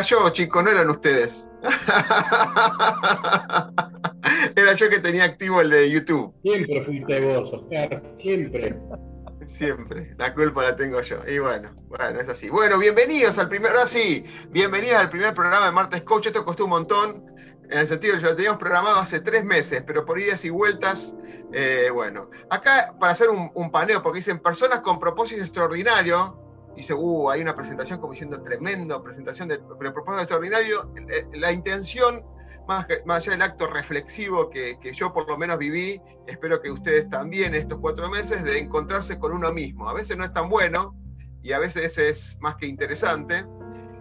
Era yo, chicos, no eran ustedes. era yo que tenía activo el de YouTube. Siempre fuiste vos, Oscar, siempre. Siempre, la culpa la tengo yo. Y bueno, bueno, es así. Bueno, bienvenidos al primer, ahora sí, bienvenidos al primer programa de Martes Coach. Esto costó un montón, en el sentido que lo teníamos programado hace tres meses, pero por idas y vueltas, eh, bueno. Acá, para hacer un, un paneo, porque dicen personas con propósito extraordinario, dice, uh, hay una presentación como diciendo tremendo, presentación de, pero propósito extraordinario, la intención, más, más allá del acto reflexivo que, que, yo por lo menos viví, espero que ustedes también estos cuatro meses, de encontrarse con uno mismo. A veces no es tan bueno y a veces es más que interesante,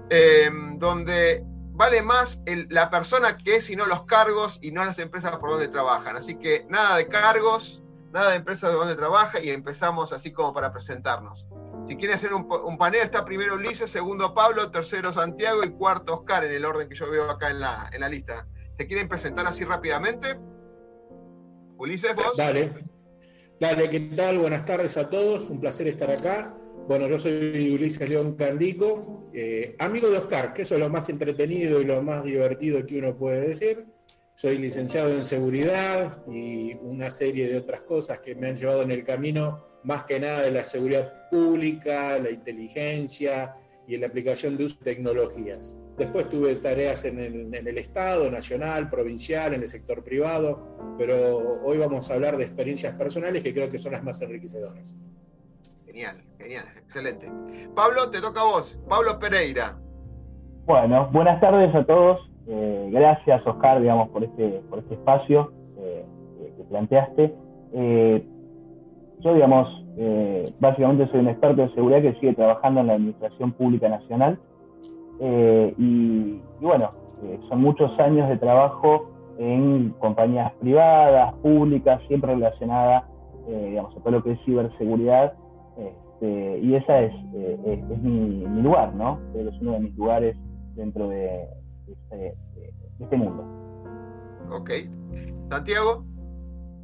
eh, donde vale más la persona que es y no los cargos y no las empresas por donde trabajan. Así que nada de cargos, nada de empresas de donde trabaja y empezamos así como para presentarnos. Si quieren hacer un, un, panel, está primero Ulises, segundo Pablo, tercero Santiago y cuarto Oscar, en el orden que yo veo acá en la, en la lista. ¿Se quieren presentar así rápidamente? Ulises, vos. Dale. Dale, ¿qué tal? Buenas tardes a todos. Un placer estar acá. Bueno, yo soy Ulises León Candico, eh, amigo de Oscar, que eso es lo más entretenido y lo más divertido que uno puede decir. Soy licenciado en seguridad y una serie de otras cosas que me han llevado en el camino más que nada de la seguridad pública, la inteligencia y en la aplicación de uso de tecnologías. Después tuve tareas en el, en el, Estado, nacional, provincial, en el sector privado, pero hoy vamos a hablar de experiencias personales que creo que son las más enriquecedoras. Genial, genial, excelente. Pablo, te toca a vos. Pablo Pereira. Bueno, buenas tardes a todos. Eh, gracias, Oscar, digamos, por este, por este espacio eh, que planteaste. Eh, yo, digamos, básicamente soy un experto de seguridad que sigue trabajando en la Administración Pública Nacional. Y, bueno, son muchos años de trabajo en compañías privadas, públicas, siempre relacionada, digamos, a todo lo que es ciberseguridad. Este, y esa es, mi, lugar, ¿no? Es uno de mis lugares dentro de, este, de este mundo. Ok. Santiago.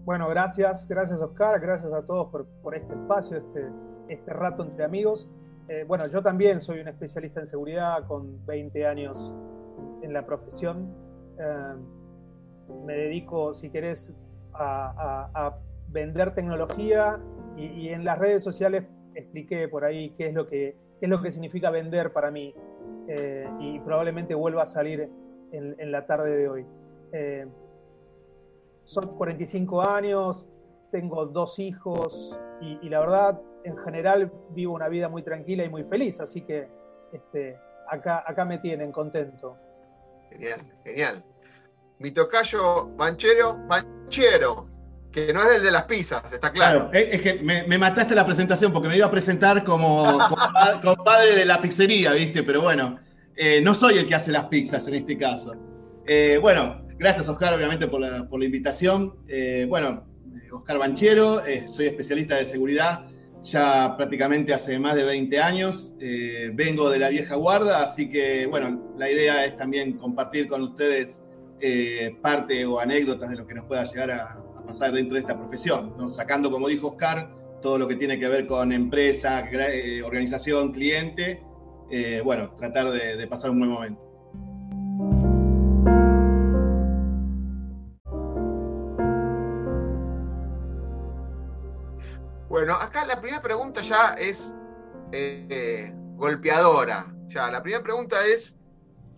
Bueno, gracias, gracias Oscar, gracias a todos por, por este espacio, este, este rato entre amigos. Eh, bueno, yo también soy un especialista en seguridad con 20 años en la profesión. Eh, me dedico, si querés, a, a, a vender tecnología y, y, en las redes sociales expliqué por ahí qué es lo que, qué es lo que significa vender para mí eh, y probablemente vuelva a salir en, en la tarde de hoy son 45 años, tengo dos hijos y, y, la verdad, en general, vivo una vida muy tranquila y muy feliz, así que este, acá, acá me tienen contento. Genial, genial. Mi tocayo Banchero, Banchero, que no es el de las pizzas, está claro. claro es que me, me, mataste la presentación porque me iba a presentar como, como, padre de la pizzería, ¿viste? Pero bueno, eh, no soy el que hace las pizzas en este caso. Eh, bueno, Gracias, Oscar, obviamente, por la, invitación. Eh, bueno, Oscar Banchero, soy especialista de seguridad ya prácticamente hace más de 20 años. Vengo de la vieja guarda, así que, bueno, la idea es también compartir con ustedes parte o anécdotas de lo que nos pueda llegar a, a pasar dentro de esta profesión, ¿no? sacando, como dijo Oscar, todo lo que tiene que ver con empresa, organización, cliente. Bueno, tratar de, de pasar un buen momento. Bueno, acá la primera pregunta ya es eh, golpeadora. Ya, la primera pregunta es,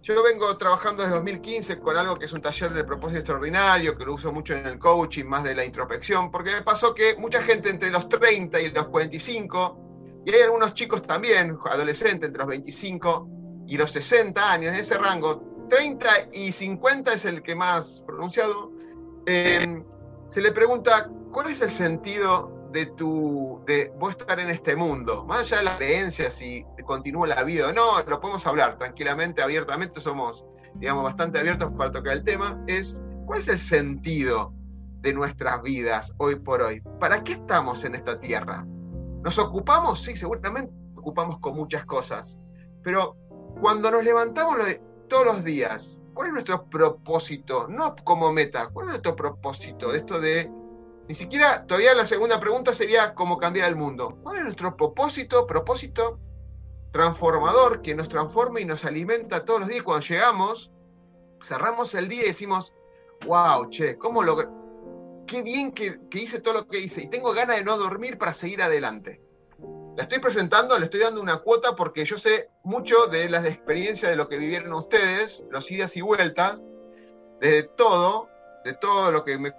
yo vengo trabajando desde 2015 con algo que es un taller de propósito extraordinario, que lo uso mucho en el coaching, más de la introspección, porque me pasó que mucha gente entre los 30 y los 45, y hay algunos chicos también, adolescentes entre los 25 y los 60 años, en ese rango, 30 y 50 es el que más pronunciado, eh, se le pregunta, ¿cuál es el sentido de tu de estar en este mundo, más allá de las creencias si continúa la vida o no, lo podemos hablar tranquilamente, abiertamente, somos, digamos, bastante abiertos para tocar el tema, es cuál es el sentido de nuestras vidas hoy por hoy. ¿Para qué estamos en esta tierra? ¿Nos ocupamos? Sí, seguramente ocupamos con muchas cosas, pero cuando nos levantamos todos los días, ¿cuál es nuestro propósito? No como meta, ¿cuál es nuestro propósito de esto de ni siquiera, todavía la segunda pregunta sería cómo cambiar el mundo. ¿Cuál es nuestro propósito? Propósito transformador que nos transforma y nos alimenta todos los días. Cuando llegamos, cerramos el día y decimos, wow, che, ¿cómo logré? Qué bien que, hice todo lo que hice y tengo ganas de no dormir para seguir adelante. La estoy presentando, le estoy dando una cuota porque yo sé mucho de las experiencias de lo que vivieron ustedes, los idas y vueltas, de todo, de todo lo que me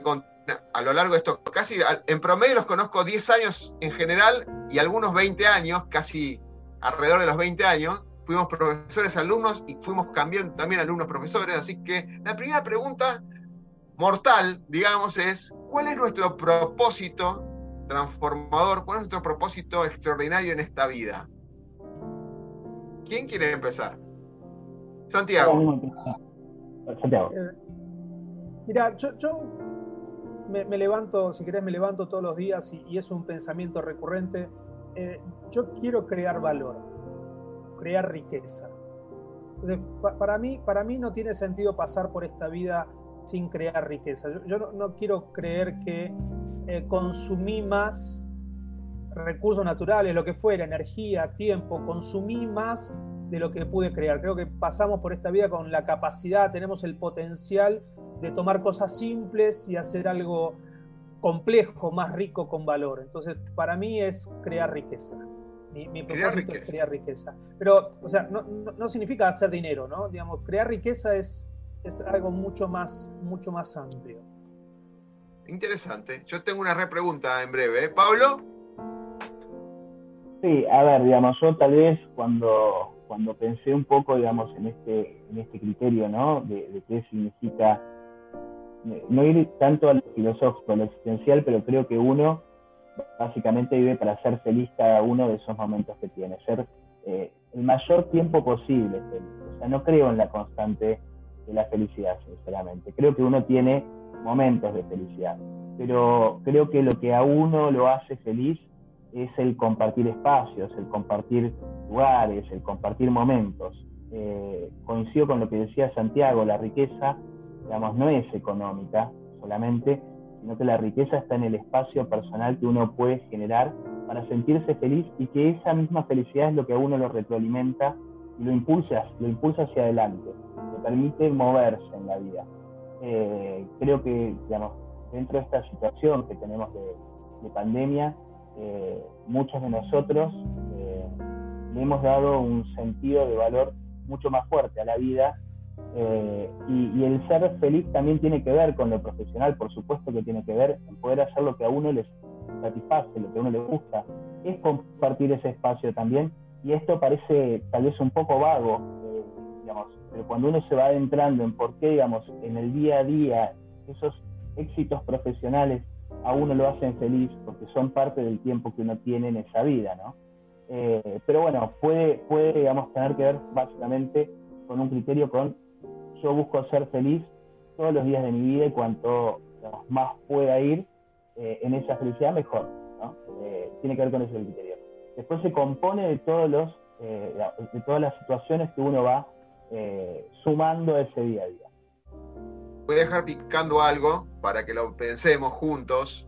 a lo largo de esto, casi en promedio los conozco 10 años en general y algunos 20 años, casi alrededor de los 20 años. Fuimos profesores, alumnos y fuimos cambiando también alumnos, profesores. Así que la primera pregunta mortal, digamos, es, ¿cuál es nuestro propósito transformador? ¿Cuál es nuestro propósito extraordinario en esta vida? ¿Quién quiere empezar? Santiago. Santiago. Eh, mira, yo me, levanto, si querés, me levanto todos los días y, es un pensamiento recurrente. Eh, yo quiero crear valor, crear riqueza. para, mí, para mí no tiene sentido pasar por esta vida sin crear riqueza. Yo, no, quiero creer que eh, consumí más recursos naturales, lo que fuera, energía, tiempo, consumí más de lo que pude crear. Creo que pasamos por esta vida con la capacidad, tenemos el potencial de tomar cosas simples y hacer algo complejo, más rico con valor. Entonces, para mí es crear riqueza. Mi, propósito es crear riqueza. Pero, o sea, no, significa hacer dinero, ¿no? Digamos, crear riqueza es, es algo mucho más, mucho más amplio. Interesante. Yo tengo una repregunta en breve. ¿eh? ¿Pablo? Sí, a ver, digamos, yo tal vez cuando, cuando pensé un poco, digamos, en este, en este criterio, ¿no? De, de qué significa no ir tanto a lo filosófico, a lo existencial, pero creo que uno básicamente vive para ser feliz cada uno de esos momentos que tiene, ser eh, el mayor tiempo posible O sea, no creo en la constante de la felicidad, sinceramente. Creo que uno tiene momentos de felicidad, pero creo que lo que a uno lo hace feliz es el compartir espacios, el compartir lugares, el compartir momentos. Eh, coincido con lo que decía Santiago, la riqueza digamos, no es económica solamente, sino que la riqueza está en el espacio personal que uno puede generar para sentirse feliz y que esa misma felicidad es lo que a uno lo retroalimenta y lo impulsa, lo impulsa hacia adelante, permite moverse en la vida. Eh, creo que, digamos, dentro de esta situación que tenemos de, pandemia, eh, muchos de nosotros eh, le hemos dado un sentido de valor mucho más fuerte a la vida y, el ser feliz también tiene que ver con lo profesional, por supuesto que tiene que ver en poder hacer lo que a uno le satisface, lo que a uno le gusta, es compartir ese espacio también. Y esto parece tal vez un poco vago, pero cuando uno se va adentrando en por qué, digamos, en el día a día esos éxitos profesionales a uno lo hacen feliz porque son parte del tiempo que uno tiene en esa vida, ¿no? Eh, pero bueno, puede, puede, digamos, tener que ver básicamente con un criterio con yo busco ser feliz todos los días de mi vida y cuanto más pueda ir eh, en esa felicidad, mejor. Eh, tiene que ver con ese criterio. Después se compone de, todos los, eh, de todas las situaciones que uno va sumando a ese día a día. Voy a dejar picando algo para que lo pensemos juntos.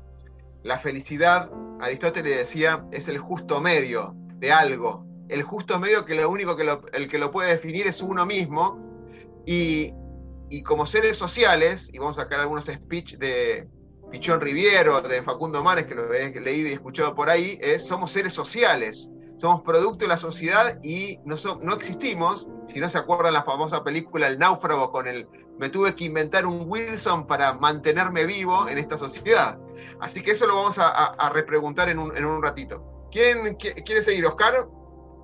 La felicidad, Aristóteles decía, es el justo medio de algo. El justo medio que lo único que el que lo puede definir es uno mismo y, como seres sociales, y vamos a sacar algunos speech de Pichón Riviero, de Facundo Mares, que lo he leído y escuchado por ahí, es somos seres sociales. Somos producto de la sociedad y no, no existimos. Si no se acuerdan la famosa película El náufrago con el me tuve que inventar un Wilson para mantenerme vivo en esta sociedad. Así que eso lo vamos a, repreguntar en un, ratito. ¿Quién quiere seguir, Oscar?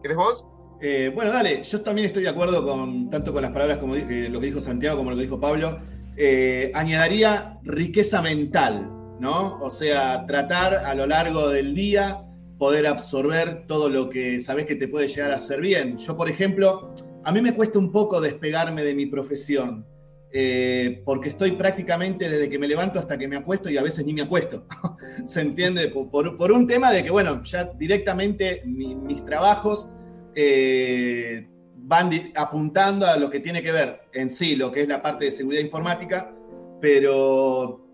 ¿Quieres vos? Eh, bueno, dale, yo también estoy de acuerdo con tanto con las palabras como eh, lo que dijo Santiago como lo que dijo Pablo. Eh, añadiría riqueza mental, ¿no? O sea, tratar a lo largo del día poder absorber todo lo que sabes que te puede llegar a hacer bien. Yo, por ejemplo, a mí me cuesta un poco despegarme de mi profesión. Eh, porque estoy prácticamente desde que me levanto hasta que me acuesto y a veces ni me acuesto. ¿Se entiende? Por, un tema de que, bueno, ya directamente mis trabajos eh, van apuntando a lo que tiene que ver en sí, lo que es la parte de seguridad informática, pero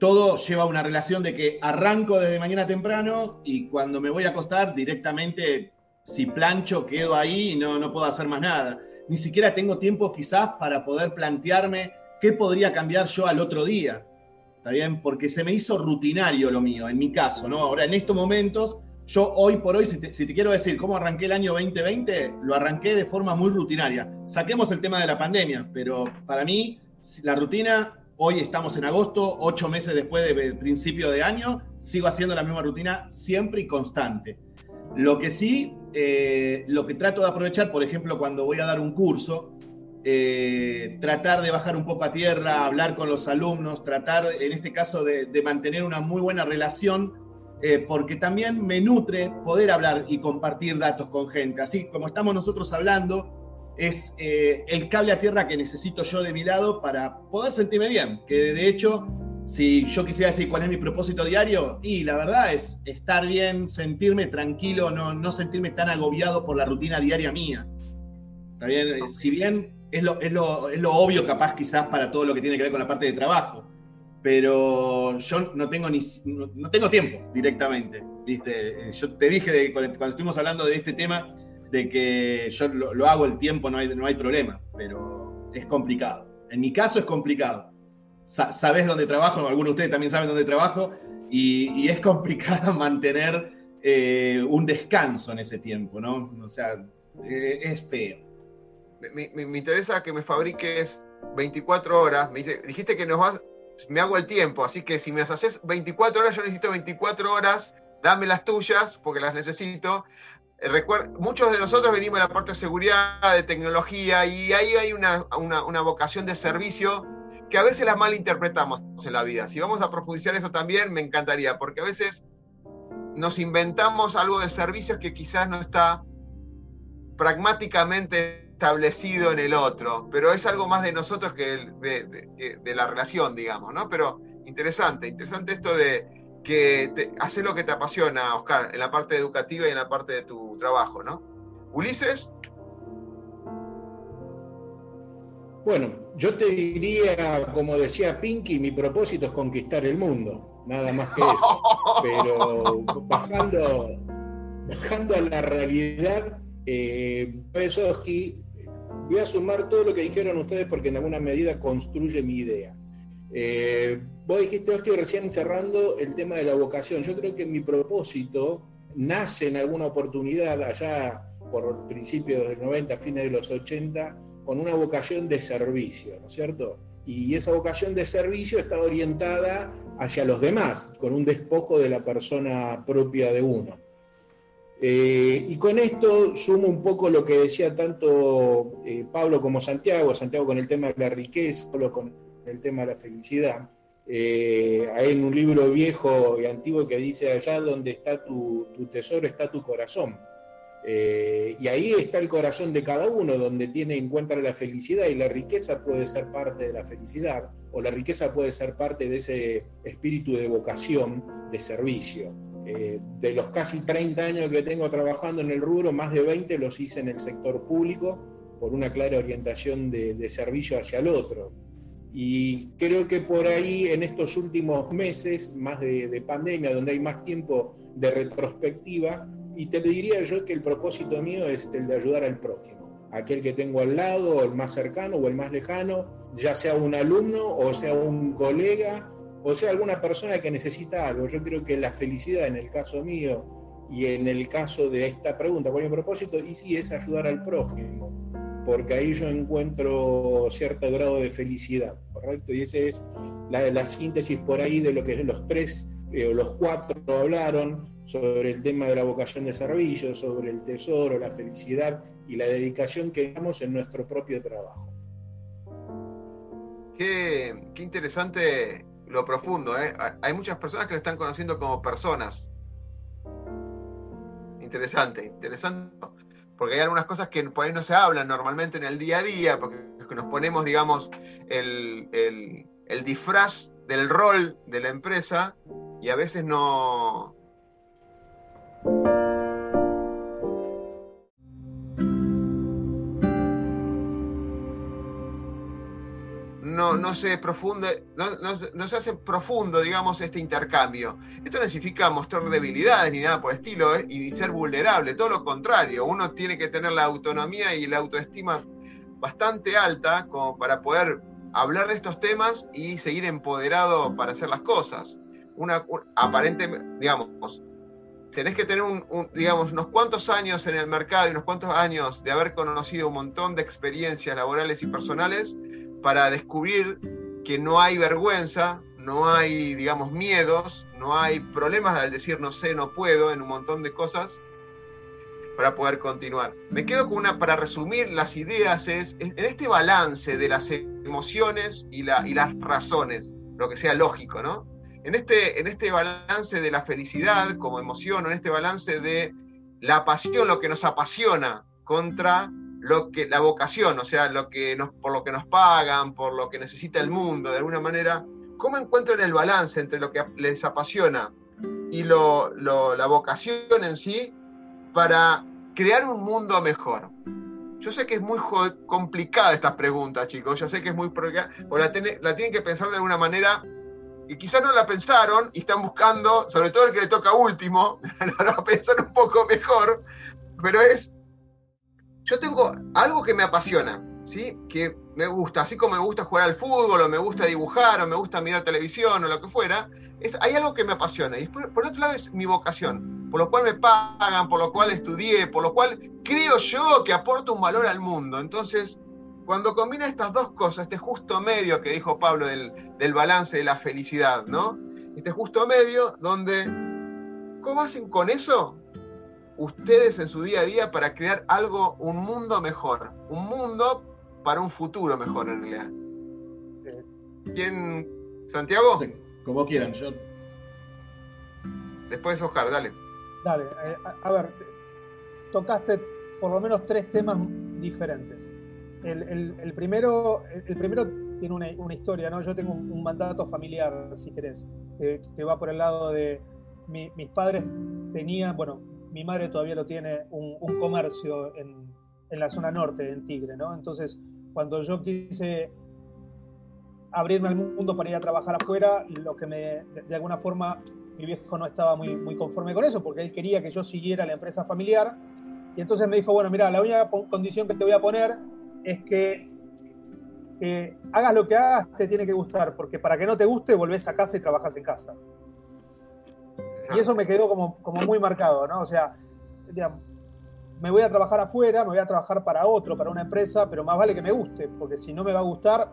todo lleva una relación de que arranco desde mañana temprano y cuando me voy a acostar directamente, si plancho, quedo ahí y no, no puedo hacer más nada. Ni siquiera tengo tiempo quizás para poder plantearme qué podría cambiar yo al otro día. ¿Está bien? Porque se me hizo rutinario lo mío, en mi caso, ¿no? Ahora, en estos momentos, yo hoy por hoy, si si te, quiero decir cómo arranqué el año 2020, lo arranqué de forma muy rutinaria. Saquemos el tema de la pandemia, pero para mí la rutina Hoy estamos en agosto, ocho meses después del principio de año, sigo haciendo la misma rutina siempre y constante. Lo que sí, eh, lo que trato de aprovechar, por ejemplo, cuando voy a dar un curso, eh, tratar de bajar un poco a tierra, hablar con los alumnos, tratar, en este caso, de, mantener una muy buena relación, eh, porque también me nutre poder hablar y compartir datos con gente. Así como estamos nosotros hablando, es eh, el cable a tierra que necesito yo de mi lado para poder sentirme bien. Que de hecho, si yo quisiera decir cuál es mi propósito diario, y la verdad es estar bien, sentirme tranquilo, no, no sentirme tan agobiado por la rutina diaria mía. ¿Está bien? Si bien es lo, es, lo, es lo obvio capaz quizás para todo lo que tiene que ver con la parte de trabajo, pero yo no tengo ni no, tengo tiempo directamente, ¿viste? Yo te dije de, cuando estuvimos hablando de este tema, de que yo lo, hago el tiempo, no hay, no hay problema, pero es complicado. En mi caso es complicado. sabes dónde trabajo, algunos de ustedes también saben dónde trabajo, y, es complicado mantener eh, un descanso en ese tiempo, ¿no? O sea, eh, es feo. Me, me, interesa que me fabriques 24 horas. Me dijiste que nos me hago el tiempo, así que si me haces 24 horas, yo necesito 24 horas, dame las tuyas, porque las necesito. Eh, muchos de nosotros venimos de la parte de seguridad, de tecnología, y ahí hay una, vocación de servicio que a veces la malinterpretamos en la vida. Si vamos a profundizar eso también, me encantaría, porque a veces nos inventamos algo de servicios que quizás no está pragmáticamente establecido en el otro, pero es algo más de nosotros que de, de la relación, digamos, ¿no? Pero interesante, interesante esto de, que te, hace lo que te apasiona, Oscar, en la parte educativa y en la parte de tu trabajo, ¿no? Ulises. Bueno, yo te diría, como decía Pinky, mi propósito es conquistar el mundo, nada más que eso. Pero bajando, bajando a la realidad, eh, voy a sumar todo lo que dijeron ustedes porque en alguna medida construye mi idea. Eh, vos dijiste, estoy recién cerrando el tema de la vocación. Yo creo que mi propósito nace en alguna oportunidad allá por principios del 90, fines de los 80, con una vocación de servicio, ¿no es cierto? Y esa vocación de servicio está orientada hacia los demás, con un despojo de la persona propia de uno. Eh, y con esto sumo un poco lo que decía tanto eh, Pablo como Santiago, Santiago con el tema de la riqueza, Pablo con el tema de la felicidad. Eh, hay en un libro viejo y antiguo que dice allá donde está tu, tesoro está tu corazón. Eh, y ahí está el corazón de cada uno, donde tiene encuentra la felicidad y la riqueza puede ser parte de la felicidad, o la riqueza puede ser parte de ese espíritu de vocación, de servicio. Eh, de los casi 30 años que tengo trabajando en el rubro, más de 20 los hice en el sector público por una clara orientación de, de servicio hacia el otro. Y creo que por ahí en estos últimos meses, más de, pandemia, donde hay más tiempo de retrospectiva, y te diría yo que el propósito mío es el de ayudar al prójimo, aquel que tengo al lado, el más cercano o el más lejano, ya sea un alumno o sea un colega o sea alguna persona que necesita algo. Yo creo que la felicidad en el caso mío Y en el caso de esta pregunta, ¿cuál es mi propósito? Y sí, es ayudar al prójimo, porque ahí yo encuentro cierto grado de felicidad, ¿correcto? Y esa es la, la síntesis por ahí de lo que los tres eh, o los cuatro hablaron sobre el tema de la vocación de servicio, sobre el tesoro, la felicidad y la dedicación que damos en nuestro propio trabajo. Qué, qué interesante lo profundo, ¿eh? Hay muchas personas que lo están conociendo como personas. Interesante, interesante. Porque hay algunas cosas que por ahí no se hablan normalmente en el día a día, porque nos ponemos, digamos, el, el, el disfraz del rol de la empresa y a veces no, no, se profunde, no, se hace profundo, digamos, este intercambio. Esto no significa mostrar debilidades ni nada por el estilo, ¿eh? ser vulnerable, todo lo contrario. Uno tiene que tener la autonomía y la autoestima bastante alta para poder hablar de estos temas y seguir empoderado para hacer las cosas. Una, aparentemente, digamos, tenés que tener un, digamos, unos cuantos años en el mercado y unos cuantos años de haber conocido un montón de experiencias laborales y personales para descubrir que no hay vergüenza, no hay, digamos, miedos, no hay problemas al decir no sé, no puedo en un montón de cosas para poder continuar. Me quedo con una, para resumir las ideas, es, en este balance de las emociones y, la, y las razones, lo que sea lógico, ¿no? En este, en este balance de la felicidad como emoción, en este balance de la pasión, lo que nos apasiona, contra lo que la vocación, o sea, lo que por lo que nos pagan, por lo que necesita el mundo, de alguna manera, ¿cómo encuentran el balance entre lo que les apasiona y la vocación en sí para crear un mundo mejor? Yo sé que es muy complicada esta pregunta, chicos, ya sé que es muy... O la, la tienen que pensar de alguna manera y quizás no la pensaron y están buscando, sobre todo el que le toca último, a pensar un poco mejor, pero es yo tengo algo que me apasiona, ¿sí? Que me gusta, así como me gusta jugar al fútbol, o me gusta dibujar, o me gusta mirar televisión, o lo que fuera, es, hay algo que me apasiona. Y por, otro lado es mi vocación, por lo cual me pagan, por lo cual estudié, por lo cual creo yo que aporto un valor al mundo. Entonces, cuando combina estas dos cosas, este justo medio que dijo Pablo del, del balance de la felicidad, ¿no? Este justo medio donde, ¿cómo hacen con eso? Ustedes en su día a día para crear algo, un mundo mejor, un mundo para un futuro mejor en realidad. ¿Quién? ¿Santiago? como quieran, yo. Después Oscar, dale. Dale, eh, a, ver, tocaste por lo menos tres temas diferentes. El, primero, el, primero tiene una, historia, ¿no? Yo tengo un, mandato familiar, si querés, que, va por el lado de mis padres tenían, bueno, mi madre todavía lo tiene, un, comercio en, la zona norte, en Tigre, ¿no? Entonces, cuando yo quise abrirme al mundo para ir a trabajar afuera, lo que me, de, alguna forma, mi viejo no estaba muy, muy conforme con eso, porque él quería que yo siguiera la empresa familiar, y entonces me dijo, bueno, mira, la única condición que te voy a poner es que hagas lo que hagas, te tiene que gustar, porque para que no te guste, volvés a casa y trabajas en casa. Y eso me quedó como, como muy marcado, ¿no? O sea, me voy a trabajar afuera, me voy a trabajar para otro, para una empresa, pero más vale que me guste, porque si no me va a gustar,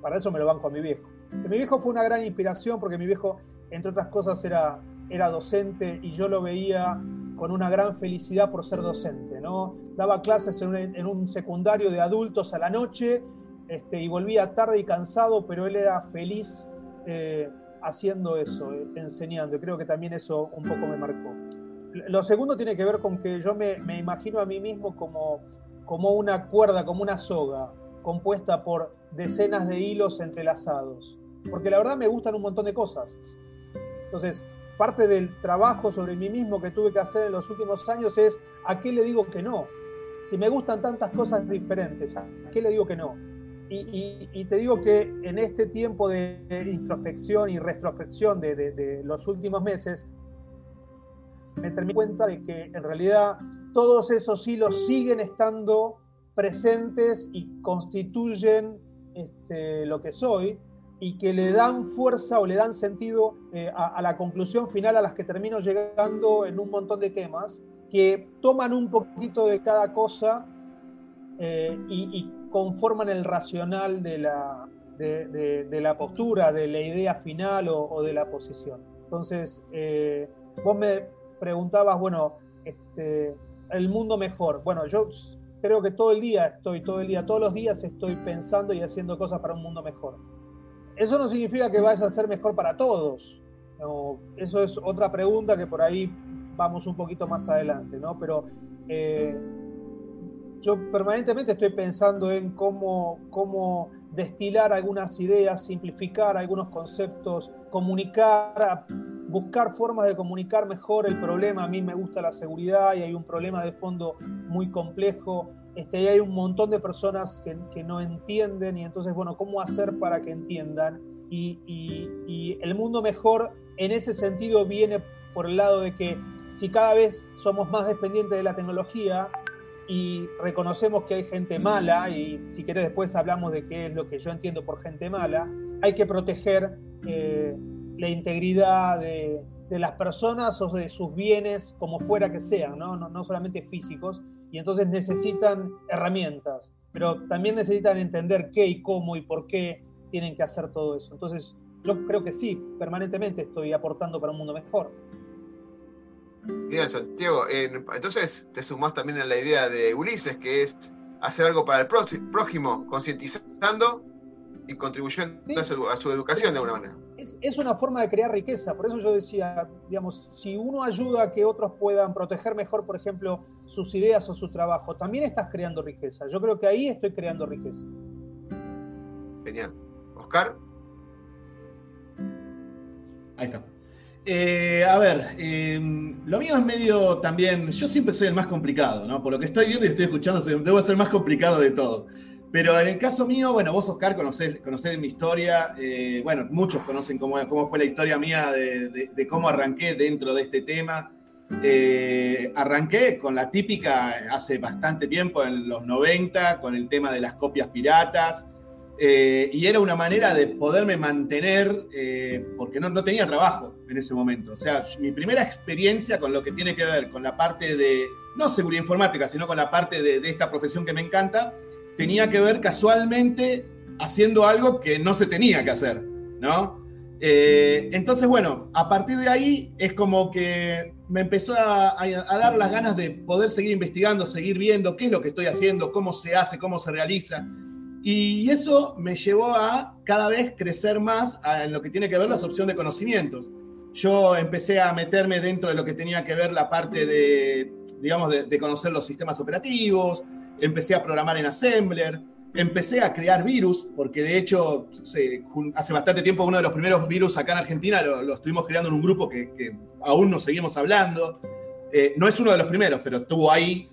para eso me lo banco a mi viejo. mi viejo fue una gran inspiración porque mi viejo, entre otras cosas, era, era docente y yo lo veía con una gran felicidad por ser docente, ¿no? Daba clases en un, en un secundario de adultos a la noche este, y volvía tarde y cansado, pero él era feliz. Eh, haciendo eso, eh, enseñando. Creo que también eso un poco me marcó. Lo segundo tiene que ver con que yo me, imagino a mí mismo como, como una cuerda, como una soga, compuesta por decenas de hilos entrelazados. Porque la verdad me gustan un montón de cosas. Entonces, parte del trabajo sobre mí mismo que tuve que hacer en los últimos años es a qué le digo que no. Si me gustan tantas cosas diferentes, ¿a qué le digo que no? Y, te digo que en este tiempo de, introspección y retrospección de, los últimos meses, me terminé cuenta de que en realidad todos esos hilos siguen estando presentes y constituyen este, lo que soy, y que le dan fuerza o le dan sentido eh, a, la conclusión final a las que termino llegando en un montón de temas, que toman un poquito de cada cosa eh, y, conforman el racional de la, de, la postura, de la idea final o, de la posición. Entonces, eh, vos me preguntabas, bueno, este, el mundo mejor. Bueno, yo creo que todo el día estoy, todo el día, todos los días estoy pensando y haciendo cosas para un mundo mejor. Eso no significa que vaya a ser mejor para todos. eso es otra pregunta que por ahí vamos un poquito más adelante, ¿no? Pero eh, yo permanentemente estoy pensando en cómo, cómo destilar algunas ideas, simplificar algunos conceptos, comunicar, buscar formas de comunicar mejor el problema. A mí me gusta la seguridad y hay un problema de fondo muy complejo. Este, y hay un montón de personas que, no entienden y entonces, bueno, ¿cómo hacer para que entiendan? Y el mundo mejor en ese sentido viene por el lado de que si cada vez somos más dependientes de la tecnología, y reconocemos que hay gente mala, y si querés después hablamos de qué es lo que yo entiendo por gente mala, hay que proteger eh, la integridad de, las personas o de sus bienes, como fuera que sean, ¿no? No, solamente físicos, y entonces necesitan herramientas, pero también necesitan entender qué y cómo y por qué tienen que hacer todo eso. Entonces, yo creo que sí, permanentemente estoy aportando para un mundo mejor. Bien, Santiago, entonces te sumás también a la idea de Ulises, que es hacer algo para el prójimo, concientizando y contribuyendo a, su, educación de alguna manera. Es, una forma de crear riqueza, por eso yo decía, digamos, si uno ayuda a que otros puedan proteger mejor, por ejemplo, sus ideas o su trabajo, también estás creando riqueza. Yo creo que ahí estoy creando riqueza. Genial. Oscar. Ahí está. Eh, a ver, em, lo mío es medio también. Yo siempre soy el más complicado, ¿no? Por lo que estoy viendo y estoy escuchando, debo ser el más complicado de todo. Pero en el caso mío, bueno, vos, Oscar, conocés, mi historia. Eh, bueno, muchos conocen cómo, cómo, fue la historia mía de, cómo arranqué dentro de este tema. Eh, arranqué con la típica hace bastante tiempo, en los 90, con el tema de las copias piratas. Eh, y era una manera de poderme mantener, eh, porque no, no, tenía trabajo en ese momento. O sea, mi primera experiencia con lo que tiene que ver con la parte de, no seguridad informática, sino con la parte de, de esta profesión que me encanta, tenía que ver casualmente haciendo algo que no se tenía que hacer, ¿no? Eh, entonces, bueno, a partir de ahí es como que me empezó a, a, dar las ganas de poder seguir investigando, seguir viendo qué es lo que estoy haciendo, cómo se hace, cómo se realiza. Y eso me llevó a cada vez crecer más en lo que tiene que ver la opción de conocimientos. Yo empecé a meterme dentro de lo que tenía que ver la parte de, digamos, de, conocer los sistemas operativos, empecé a programar en Assembler, empecé a crear virus, porque de hecho hace bastante tiempo uno de los primeros virus acá en Argentina lo, estuvimos creando en un grupo que, aún nos seguimos hablando. Eh, no es uno de los primeros, pero estuvo ahí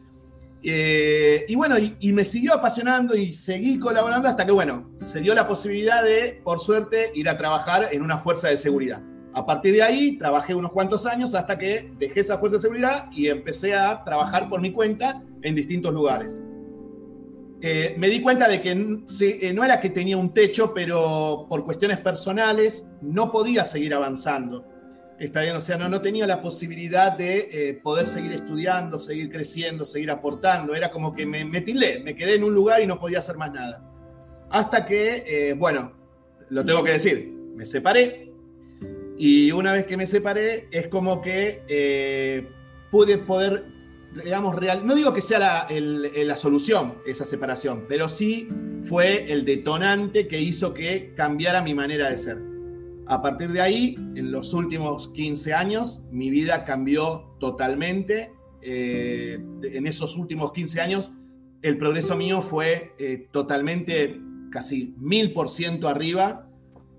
eh, y bueno, y, me siguió apasionando y seguí colaborando hasta que, bueno, se dio la posibilidad de, por suerte, ir a trabajar en una fuerza de seguridad. A partir de ahí, trabajé unos cuantos años hasta que dejé esa fuerza de seguridad y empecé a trabajar por mi cuenta en distintos lugares. Eh, me di cuenta de que eh, no era que tenía un techo, pero por cuestiones personales no podía seguir avanzando. Está bien, o sea, no, no tenía la posibilidad de eh, poder seguir estudiando, seguir creciendo, seguir aportando. Era como que me, me me quedé en un lugar y no podía hacer más nada. Hasta que, eh, bueno, lo tengo que decir, me separé. Y una vez que me separé, es como que eh, pude poder, digamos, real. No digo que sea la, la solución esa separación, pero sí fue el detonante que hizo que cambiara mi manera de ser a partir de ahí, en los últimos 15 años, mi vida cambió totalmente. Eh, en esos últimos 15 años, el progreso mío fue eh, totalmente, casi mil por ciento arriba.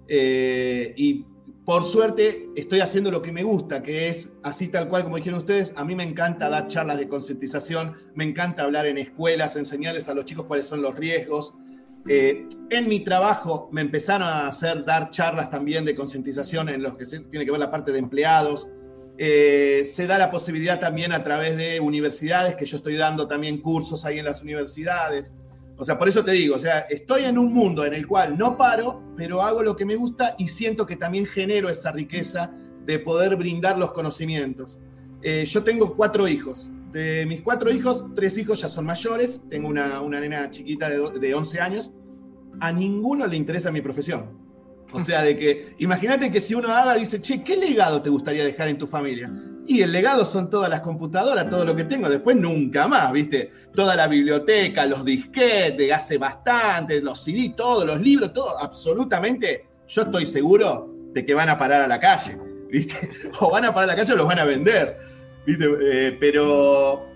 Eh, y por suerte estoy haciendo lo que me gusta, que es así tal cual como dijeron ustedes. A mí me encanta dar charlas de concientización, me encanta hablar en escuelas, enseñarles a los chicos cuáles son los riesgos, eh, en mi trabajo me empezaron a hacer dar charlas también de concientización en los que tiene que ver la parte de empleados. Eh, se da la posibilidad también a través de universidades, que yo estoy dando también cursos ahí en las universidades. O sea, por eso te digo, o sea, estoy en un mundo en el cual no paro, pero hago lo que me gusta y siento que también genero esa riqueza de poder brindar los conocimientos. Eh, yo tengo cuatro hijos. De mis cuatro hijos, tres hijos ya son mayores. Tengo una, una nena chiquita de, de 11 años. A ninguno le interesa mi profesión. O sea, de que, imagínate que si uno haga, dice, che, ¿qué legado te gustaría dejar en tu familia? Y el legado son todas las computadoras, todo lo que tengo, después nunca más, ¿viste? Toda la biblioteca, los disquetes, hace bastante, los CD, todos los libros, todo, absolutamente, yo estoy seguro de que van a parar a la calle, ¿viste? O van a parar a la calle o los van a vender, ¿viste? Eh, pero,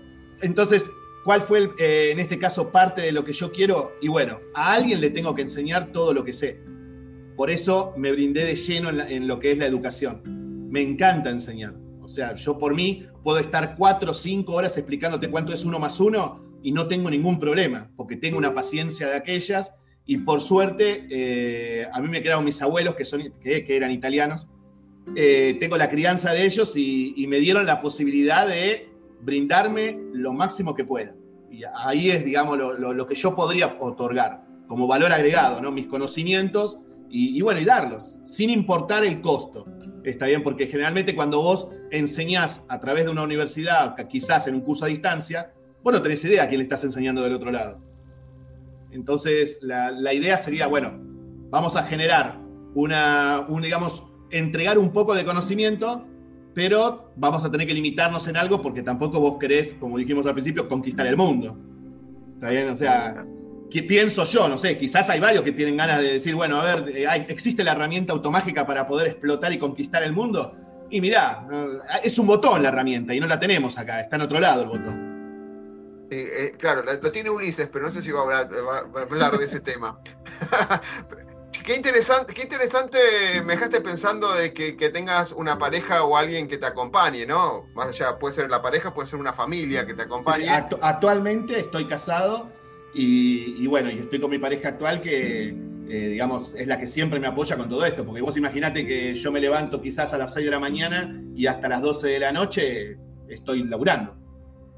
entonces, ¿cuál fue, eh, en este caso, parte de lo que yo quiero? Y bueno, a alguien le tengo que enseñar todo lo que sé. Por eso me brindé de lleno en, lo que es la educación. Me encanta enseñar. O sea, yo por mí puedo estar cuatro o cinco horas explicándote cuánto es uno más uno y no tengo ningún problema, porque tengo una paciencia de aquellas y por suerte eh, a mí me quedaron mis abuelos que, son, que, eran italianos. Eh, tengo la crianza de ellos y, me dieron la posibilidad de brindarme lo máximo que pueda. Y ahí es, digamos, lo, lo que yo podría otorgar como valor agregado, ¿no? Mis conocimientos y, bueno, y darlos, sin importar el costo. Está bien, porque generalmente cuando vos enseñás a través de una universidad, quizás en un curso a distancia, vos no tenés idea quién le estás enseñando del otro lado. Entonces, la, idea sería, bueno, vamos a generar una, un, digamos, entregar un poco de conocimiento, pero vamos a tener que limitarnos en algo porque tampoco vos querés, como dijimos al principio, conquistar el mundo. ¿Está bien? O sea, pienso yo, no sé, quizás hay varios que tienen ganas de decir, bueno, a ver, eh, ¿existe la herramienta automágica para poder explotar y conquistar el mundo? Y mirá, es un botón la herramienta y no la tenemos acá, está en otro lado el botón. Eh, claro, lo tiene Ulises, pero no sé si va a hablar, de ese tema. Qué interesante, qué interesante me dejaste pensando de que, tengas una pareja o alguien que te acompañe, ¿no? Más allá, puede ser la pareja, puede ser una familia que te acompañe. actualmente estoy casado, y, bueno, y estoy con mi pareja actual que, eh, digamos, es la que siempre me apoya con todo esto, porque vos imaginate que yo me levanto quizás a las 6 de la mañana y hasta las 12 de la noche estoy laburando.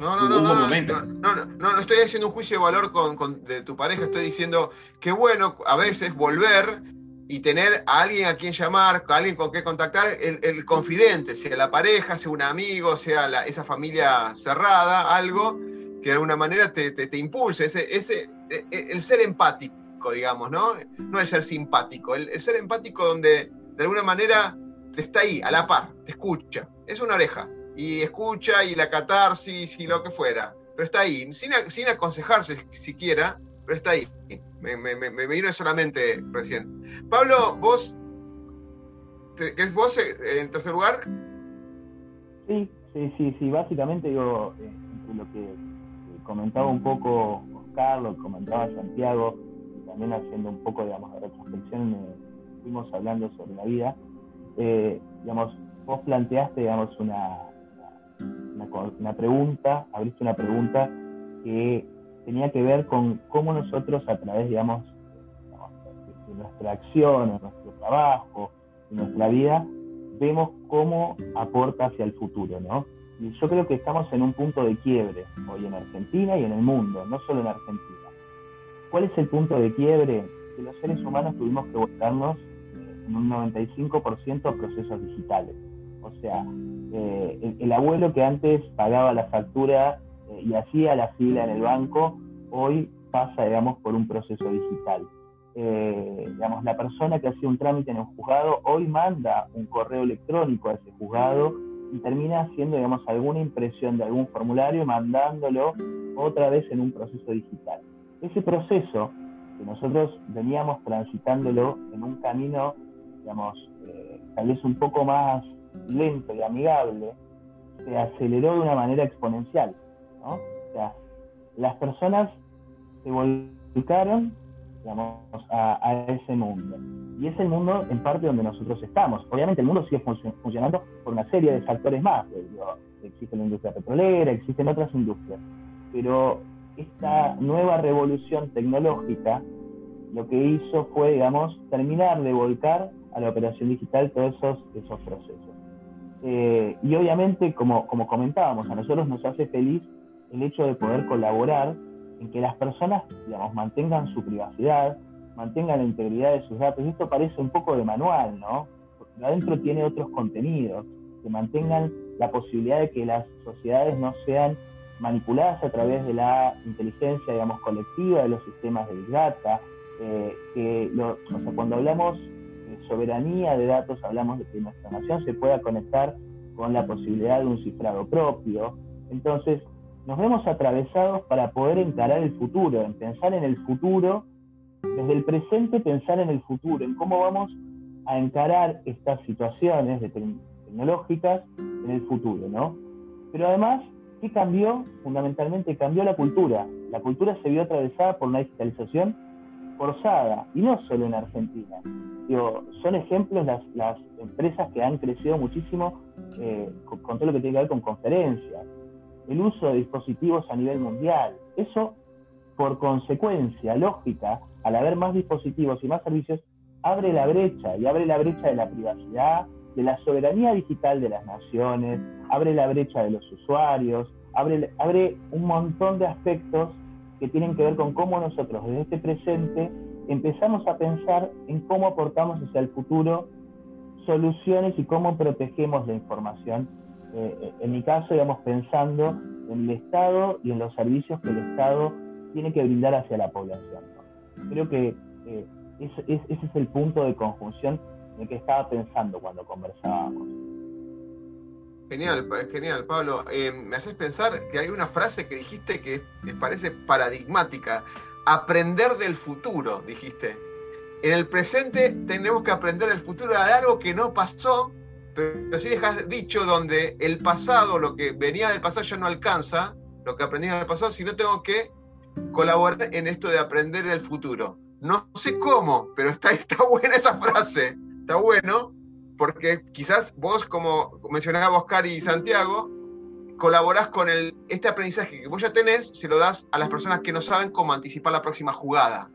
No, no, no, no, no, no, estoy haciendo un juicio de valor con, de tu pareja, estoy diciendo que bueno a veces volver y tener a alguien a quien llamar, a alguien con quien contactar, el, confidente, sea la pareja, sea un amigo, sea esa familia cerrada, algo, que de alguna manera te, te, impulsa, ese, ese, e, e, el ser empático, digamos, ¿no? No el ser simpático, el, ser empático donde de alguna manera te está ahí, a la par, te escucha, es una oreja, y escucha y la catarsis y lo que fuera, pero está ahí, sin, sin aconsejarse siquiera, pero está ahí. Me, me, me, vino solamente recién. Pablo, vos, ¿qué es vos eh, en tercer lugar? Sí, sí, sí, sí, básicamente digo, eh, lo que comentaba un poco Oscar, lo comentaba Santiago, y también haciendo un poco digamos, de retrospección, fuimos hablando sobre la vida. Eh, digamos, vos planteaste digamos, una, una, pregunta, abriste una pregunta que tenía que ver con cómo nosotros a través digamos, de nuestra acción, de nuestro trabajo, de nuestra vida, vemos cómo aporta hacia el futuro, ¿no? Y yo creo que estamos en un punto de quiebre hoy en Argentina y en el mundo, no solo en Argentina. ¿Cuál es el punto de quiebre? Que los seres humanos tuvimos que volcarnos en un 95% a procesos digitales. O sea, eh, el, abuelo que antes pagaba la factura eh, y hacía la fila en el banco, hoy pasa, digamos, por un proceso digital. digamos, la persona que hacía un trámite en un juzgado hoy manda un correo electrónico a ese juzgado y termina haciendo, digamos, alguna impresión de algún formulario, mandándolo otra vez en un proceso digital. Ese proceso, que nosotros veníamos transitándolo en un camino, digamos, eh, tal vez un poco más lento y amigable, se aceleró de una manera exponencial. las personas se volcaron a, ese mundo. Y es el mundo en parte donde nosotros estamos. Obviamente el mundo sigue funcionando por una serie de factores más. Existe la industria petrolera, existen otras industrias. Pero esta nueva revolución tecnológica lo que hizo fue, digamos, terminar de volcar a la operación digital todos esos procesos. Eh, y obviamente, como, como comentábamos, a nosotros nos hace feliz el hecho de poder colaborar en que las personas, digamos, mantengan su privacidad, mantengan la integridad de sus datos. Esto parece un poco de manual, ¿no? Porque adentro tiene otros contenidos que mantengan la posibilidad de que las sociedades no sean manipuladas a través de la inteligencia, digamos, colectiva de los sistemas de Data, eh, que o sea, cuando hablamos soberanía de datos, hablamos de que nuestra nación se pueda conectar con la posibilidad de un cifrado propio. Entonces, nos vemos atravesados para poder encarar el futuro, en pensar en el futuro, desde el presente pensar en el futuro, en cómo vamos a encarar estas situaciones tecnológicas en el futuro, ¿no? Pero además, ¿qué cambió? Fundamentalmente cambió la cultura. La cultura se vio atravesada por una digitalización forzada, y no solo en Argentina. Son ejemplos las, empresas que han crecido muchísimo eh, con, con, todo lo que tiene que ver con conferencias, el uso de dispositivos a nivel mundial. Eso, por consecuencia lógica, al haber más dispositivos y más servicios, abre la brecha y abre la brecha de la privacidad, de la soberanía digital de las naciones, abre la brecha de los usuarios, abre, abre un montón de aspectos que tienen que ver con cómo nosotros desde este presente empezamos a pensar en cómo aportamos hacia el futuro soluciones y cómo protegemos la información. Eh, en mi caso, digamos, pensando en el Estado y en los servicios que el Estado tiene que brindar hacia la población. Creo que eh, ese, es el punto de conjunción en el que estaba pensando cuando conversábamos. Genial, genial, Pablo. Eh, me haces pensar que hay una frase que dijiste que me parece paradigmática. Aprender del futuro, dijiste. En el presente tenemos que aprender del futuro de algo que no pasó, pero sí dejas dicho donde el pasado, lo que venía del pasado ya no alcanza, lo que aprendí en el pasado, sino tengo que colaborar en esto de aprender del futuro. No sé cómo, pero está, está buena esa frase. Está bueno porque quizás vos, como mencionaba Oscar y Santiago, colaborás con el, este aprendizaje que vos ya tenés, se lo das a las personas que no saben cómo anticipar la próxima jugada.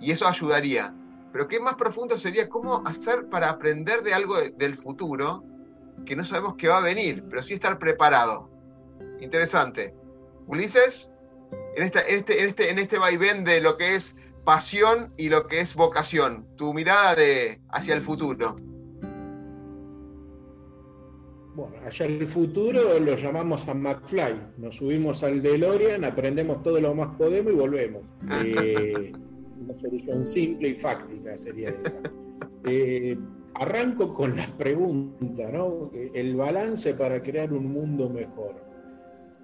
Y eso ayudaría. Pero qué más profundo sería cómo hacer para aprender de algo del futuro que no sabemos qué va a venir, pero sí estar preparado. Interesante. Ulises, en, esta, en, este, en, este, en este vaivén de lo que es pasión y lo que es vocación, tu mirada de, hacia el futuro. Bueno, hacia el futuro lo llamamos a McFly. Nos subimos al DeLorean, aprendemos todo lo más podemos y volvemos. Eh, una solución simple y fáctica sería esa. Eh, arranco con la pregunta, ¿no? El balance para crear un mundo mejor.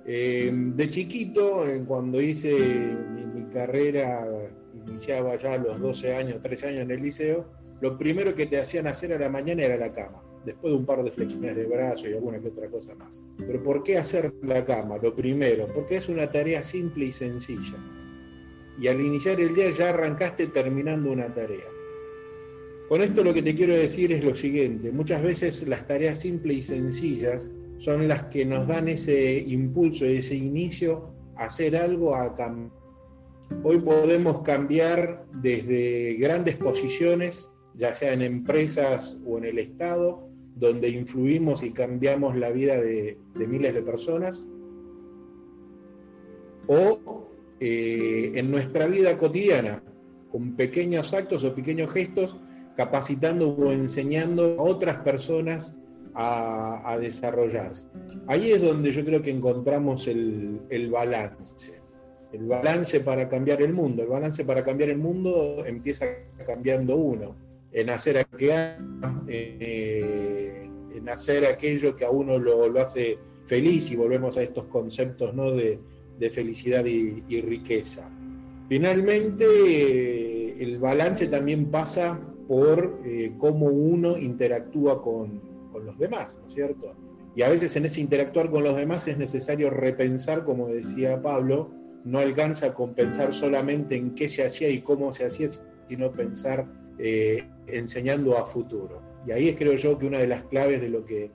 Eh, de chiquito, cuando hice mi, mi, carrera, iniciaba ya a los 12 años, 13 años en el liceo, lo primero que te hacían hacer a la mañana era la cama después de un par de flexiones de brazo y alguna que otra cosa más. Pero ¿por qué hacer la cama? Lo primero, porque es una tarea simple y sencilla. Y al iniciar el día ya arrancaste terminando una tarea. Con esto lo que te quiero decir es lo siguiente, muchas veces las tareas simples y sencillas son las que nos dan ese impulso, ese inicio a hacer algo, a cambiar. Hoy podemos cambiar desde grandes posiciones, ya sea en empresas o en el Estado, donde influimos y cambiamos la vida de, miles de personas, o eh, en nuestra vida cotidiana, con pequeños actos o pequeños gestos, capacitando o enseñando a otras personas a, desarrollarse. Ahí es donde yo creo que encontramos el, el, balance. El balance para cambiar el mundo. El balance para cambiar el mundo empieza cambiando uno en hacer, aquello, eh, en hacer aquello que a uno lo, hace feliz y volvemos a estos conceptos ¿no? de, felicidad y, riqueza. Finalmente, eh, el balance también pasa por eh, cómo uno interactúa con, con los demás, ¿no es cierto? Y a veces en ese interactuar con los demás es necesario repensar, como decía Pablo, no alcanza con pensar solamente en qué se hacía y cómo se hacía, sino pensar eh, enseñando a futuro. Y ahí es, creo yo, que una de las claves de lo que,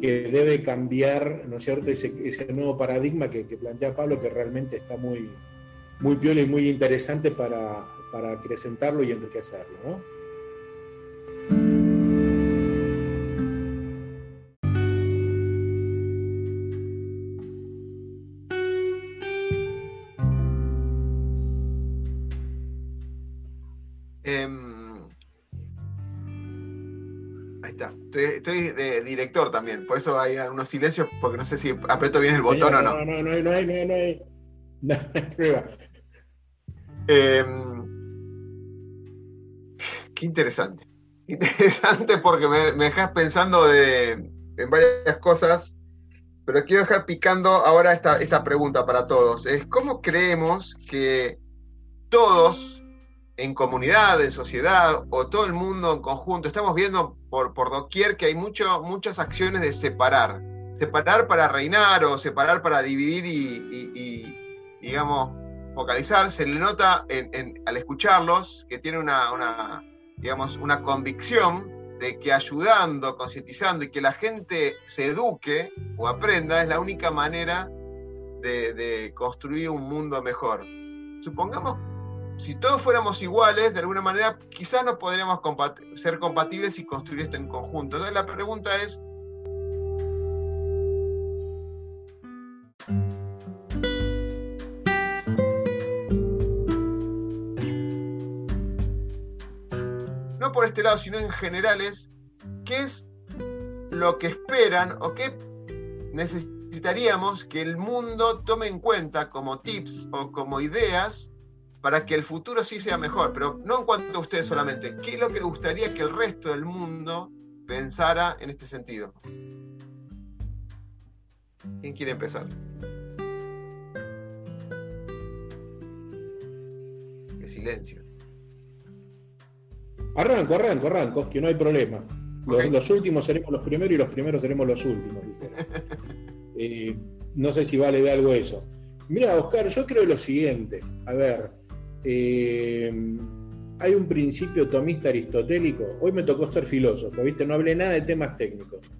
que debe cambiar, ¿no es cierto?, ese, ese nuevo paradigma que, que, plantea Pablo, que realmente está muy, muy piola y muy interesante para, para acrecentarlo y enriquecerlo, ¿no? Um, Estoy, de director también, por eso hay algunos silencios, porque no sé si aprieto bien el botón o no. No, no, no, no hay, no hay, no hay, no hay prueba. Em, qué interesante. Interesante porque me, dejas pensando en varias cosas, pero quiero dejar picando ahora esta, esta pregunta para todos. Es cómo creemos que todos en comunidad, en sociedad o todo el mundo en conjunto, estamos viendo por, por doquier que hay mucho, muchas acciones de separar. Separar para reinar o separar para dividir y digamos, focalizar, se le nota al escucharlos que tiene una, digamos, una convicción de que ayudando, concientizando y que la gente se eduque o aprenda es la única manera de, construir un mundo mejor. Supongamos, si todos fuéramos iguales, de alguna manera quizás no podríamos ser compatibles y construir esto en conjunto. Entonces la pregunta es, por este lado, sino en general es qué es lo que esperan o qué necesitaríamos que el mundo tome en cuenta como tips o como ideas para que el futuro sí sea mejor, pero no en cuanto a ustedes solamente. ¿Qué es lo que le gustaría que el resto del mundo pensara en este sentido? ¿Quién quiere empezar? Qué silencio. Arranco, arranco, arranco, que no hay problema. Los, últimos seremos los primeros y los primeros seremos los últimos. Eh, no sé si vale de algo eso. Mira, Oscar, yo creo lo siguiente. A ver, eh, hay un principio tomista aristotélico. Hoy me tocó ser filósofo, ¿viste? No hablé nada de temas técnicos.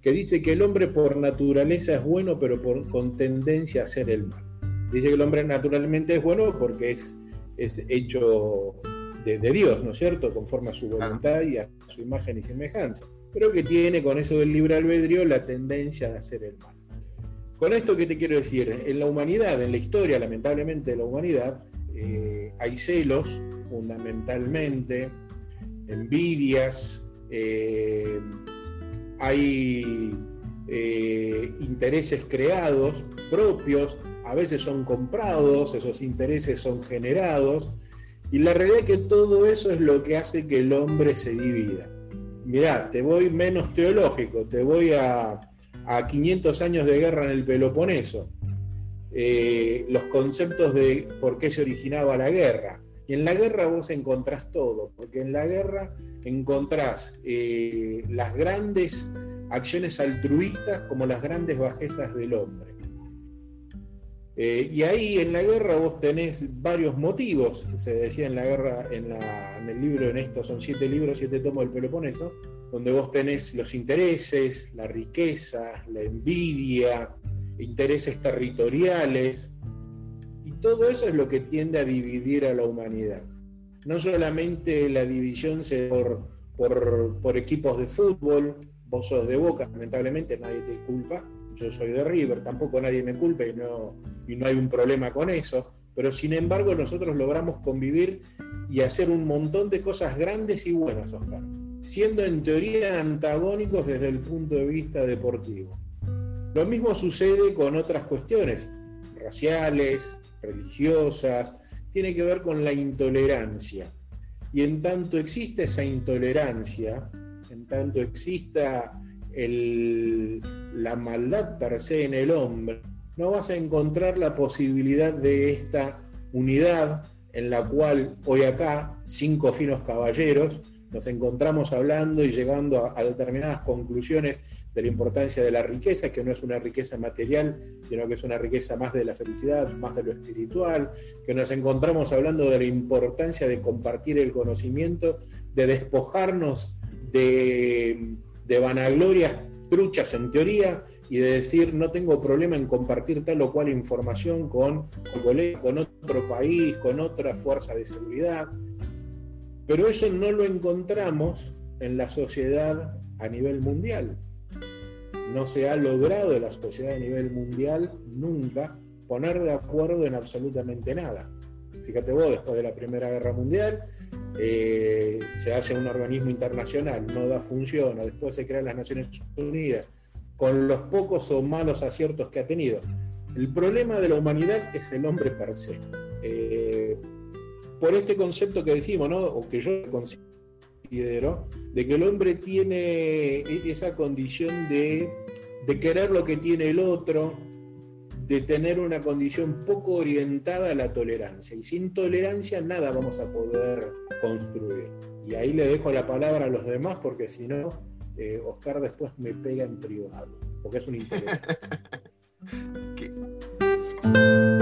Que dice que el hombre por naturaleza es bueno, pero por, con tendencia a ser el mal. Dice que el hombre naturalmente es bueno porque es, es hecho de, Dios, ¿no es cierto? Conforme a su voluntad y a su imagen y semejanza. Pero que tiene con eso del libre albedrío la tendencia a hacer el mal. Con esto, ¿qué te quiero decir? En la humanidad, en la historia, lamentablemente, de la humanidad, eh, hay celos, fundamentalmente, envidias, eh, hay eh, intereses creados, propios, a veces son comprados, esos intereses son generados, y la realidad es que todo eso es lo que hace que el hombre se divida. Mirá, te voy menos teológico, te voy a, 500 años de guerra en el Peloponeso. Eh, los conceptos de por qué se originaba la guerra. Y en la guerra vos encontrás todo, porque en la guerra encontrás eh, las grandes acciones altruistas como las grandes bajezas del hombre. Eh, y ahí en la guerra vos tenés varios motivos, se decía en la guerra, en, el libro, en esto son siete libros, siete tomos del Peloponeso, donde vos tenés los intereses, la riqueza, la envidia, intereses territoriales, y todo eso es lo que tiende a dividir a la humanidad. No solamente la división por, por, por equipos de fútbol, vos sos de boca, lamentablemente nadie te culpa, yo soy de River, tampoco nadie me culpa y no, y no hay un problema con eso, pero sin embargo nosotros logramos convivir y hacer un montón de cosas grandes y buenas, Oscar, siendo en teoría antagónicos desde el punto de vista deportivo. Lo mismo sucede con otras cuestiones raciales, religiosas, tiene que ver con la intolerancia. Y en tanto existe esa intolerancia, en tanto exista la maldad per se en el hombre, no vas a encontrar la posibilidad de esta unidad en la cual hoy acá, cinco finos caballeros, nos encontramos hablando y llegando a, determinadas conclusiones de la importancia de la riqueza, que no es una riqueza material, sino que es una riqueza más de la felicidad, más de lo espiritual, que nos encontramos hablando de la importancia de compartir el conocimiento, de despojarnos de vanaglorias truchas en teoría y de decir no tengo problema en compartir tal o cual información con con otro país, con otra fuerza de seguridad. Pero eso no lo encontramos en la sociedad a nivel mundial. No se ha logrado en la sociedad a nivel mundial nunca poner de acuerdo en absolutamente nada. Fíjate vos, después de la Primera Guerra Mundial, eh, se hace un organismo internacional, no da función, después se crean las Naciones Unidas, con los pocos o malos aciertos que ha tenido. El problema de la humanidad es el hombre per se. Eh, por este concepto que decimos, ¿no? o que yo considero, de que el hombre tiene e-, esa condición de, querer lo que tiene el otro, de tener una condición poco orientada a la tolerancia. Y sin tolerancia nada vamos a poder construir. Y ahí le dejo la palabra a los demás porque si no, eh, Oscar después me pega en privado, porque es un interés.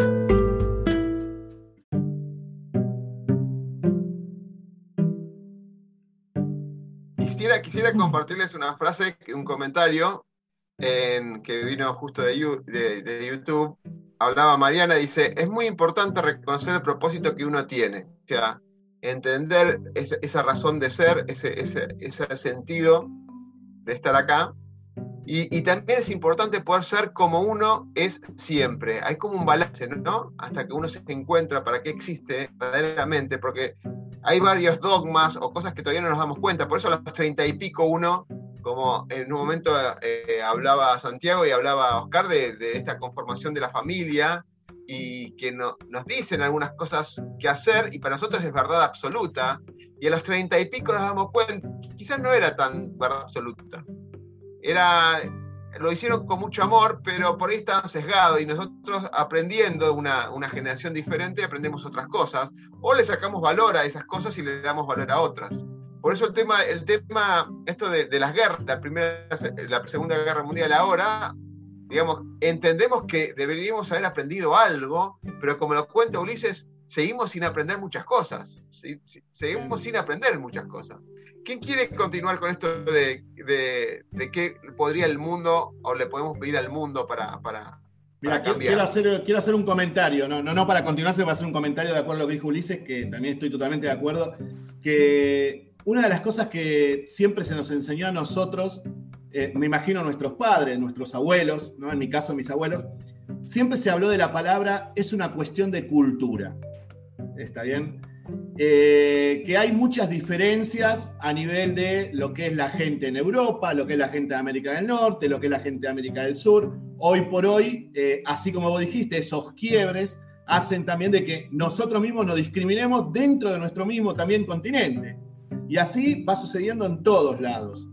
Quisiera, compartirles una frase, un comentario que vino justo de, YouTube, hablaba Mariana, dice, es muy importante reconocer el propósito que uno tiene, o sea, entender esa, razón de ser, ese, ese, sentido de estar acá. Y, y, también es importante poder ser como uno es siempre. Hay como un balance, ¿no? Hasta que uno se encuentra para qué existe verdaderamente, porque hay varios dogmas o cosas que todavía no nos damos cuenta. Por eso a los treinta y pico uno como en un momento eh, hablaba Santiago y hablaba Oscar de, esta conformación de la familia y que nos dicen algunas cosas que hacer y para nosotros es verdad absoluta y a los treinta y pico nos damos cuenta, quizás no era tan verdad absoluta. Era, lo hicieron con mucho amor, pero por ahí estaban sesgados y nosotros aprendiendo una, una generación diferente aprendemos otras cosas o le sacamos valor a esas cosas y le damos valor a otras. Por eso el tema, el tema esto de, las guerras, la, primera, la Segunda Guerra Mundial ahora, digamos, entendemos que deberíamos haber aprendido algo, pero como lo cuenta Ulises, seguimos sin aprender muchas cosas. Seguimos sin aprender muchas cosas. ¿Quién quiere continuar con esto de, de, qué podría el mundo o le podemos pedir al mundo para, para, cambiar? Quiero hacer, quiero hacer un comentario, no, no, no para continuar, sino para hacer un comentario de acuerdo a lo que dijo Ulises, que también estoy totalmente de acuerdo, que una de las cosas que siempre se nos enseñó a nosotros, eh, me imagino nuestros padres, nuestros abuelos, ¿no? en mi caso mis abuelos, siempre se habló de la palabra es una cuestión de cultura. ¿Está bien? Eh, que hay muchas diferencias a nivel de lo que es la gente en Europa, lo que es la gente de América del Norte, lo que es la gente de América del Sur. Hoy por hoy, eh, así como vos dijiste, esos quiebres hacen también de que nosotros mismos nos discriminemos dentro de nuestro mismo también continente. Y así va sucediendo en todos lados.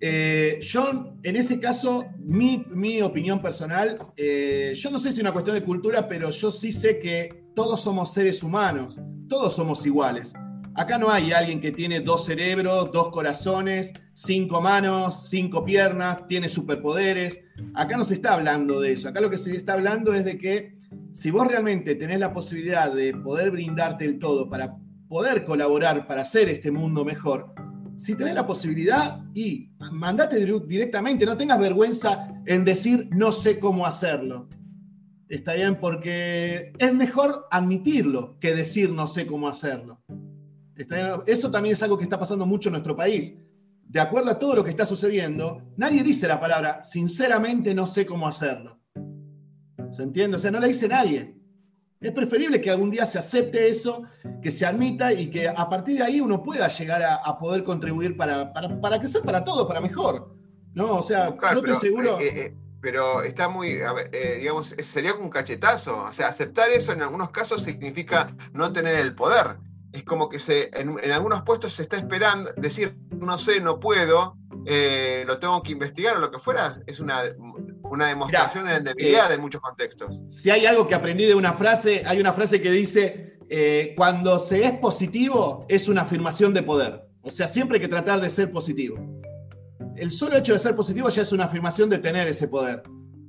Eh, yo, en ese caso, mi, opinión personal, yo no sé si es una cuestión de cultura, pero yo sí sé que todos somos seres humanos, todos somos iguales. Acá no hay alguien que tiene dos cerebros, dos corazones, cinco manos, cinco piernas, tiene superpoderes. Acá no se está hablando de eso. Acá lo que se está hablando es de que si vos realmente tenés la posibilidad de poder brindarte el todo para poder colaborar para hacer este mundo mejor, si tenés la posibilidad y mandate directamente, no tengas vergüenza en decir no sé cómo hacerlo. Está bien, porque es mejor admitirlo que decir no sé cómo hacerlo. Eso también es algo que está pasando mucho en nuestro país. De acuerdo a todo lo que está sucediendo, nadie dice la palabra sinceramente no sé cómo hacerlo. ¿Se entiende? O sea, no la dice nadie. Es preferible que algún día se acepte eso, que se admita y que a partir de ahí uno pueda llegar a, poder contribuir para, para, para, crecer para todo, para mejor. ¿No? O sea, no estoy seguro. Eh, eh, pero está muy, eh, digamos, sería como un cachetazo. O sea, aceptar eso en algunos casos significa no tener el poder. Es como que se, en, en algunos puestos se está esperando, decir, no sé, no puedo, lo tengo que investigar o lo que fuera, es una una demostración de debilidad eh, en muchos contextos. Si hay algo que aprendí de una frase, hay una frase que dice, eh, cuando se es positivo es una afirmación de poder. O sea, siempre hay que tratar de ser positivo. El solo hecho de ser positivo ya es una afirmación de tener ese poder.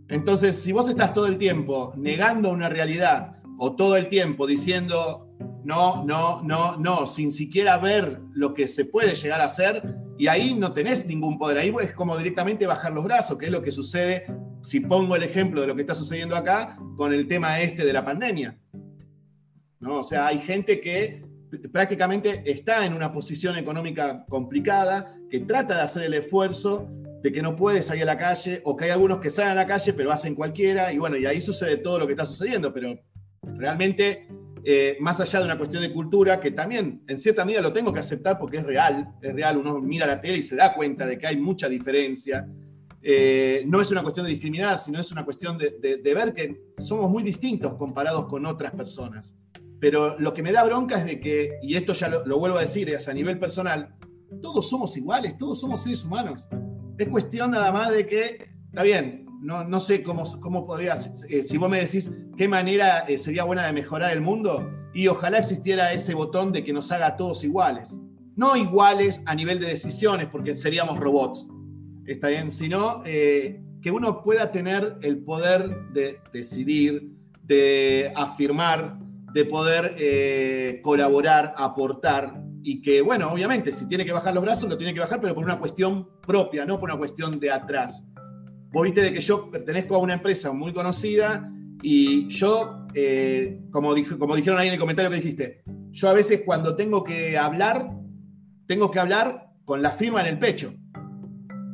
Entonces, si vos estás todo el tiempo negando una realidad o todo el tiempo diciendo no, no, no, no, sin siquiera ver lo que se puede llegar a hacer, y ahí no tenés ningún poder. Ahí es como directamente bajar los brazos, que es lo que sucede, si pongo el ejemplo de lo que está sucediendo acá, con el tema este de la pandemia. ¿No? O sea, hay gente que prácticamente está en una posición económica complicada, que trata de hacer el esfuerzo de que no puede salir a la calle, o que hay algunos que salen a la calle, pero hacen cualquiera, y bueno, y ahí sucede todo lo que está sucediendo, pero realmente eh, más allá de una cuestión de cultura, que también en cierta medida lo tengo que aceptar porque es real, es real, uno mira la tele y se da cuenta de que hay mucha diferencia. Eh, no es una cuestión de discriminar, sino es una cuestión de, ver que somos muy distintos comparados con otras personas. Pero lo que me da bronca es de que, y esto ya lo, vuelvo a decir, es a nivel personal, todos somos iguales, todos somos seres humanos. Es cuestión nada más de que, está bien, no, no sé cómo, cómo podría, eh, si vos me decís qué manera eh, sería buena de mejorar el mundo, y ojalá existiera ese botón de que nos haga a todos iguales. No iguales a nivel de decisiones, porque seríamos robots, está bien, sino eh, que uno pueda tener el poder de decidir, de afirmar, de poder eh, colaborar, aportar, y que, bueno, obviamente, si tiene que bajar los brazos, lo tiene que bajar, pero por una cuestión propia, no por una cuestión de atrás. Vos viste de que yo pertenezco a una empresa muy conocida y yo, eh, como, como dijeron ahí en el comentario que dijiste, yo a veces cuando tengo que hablar, tengo que hablar con la firma en el pecho.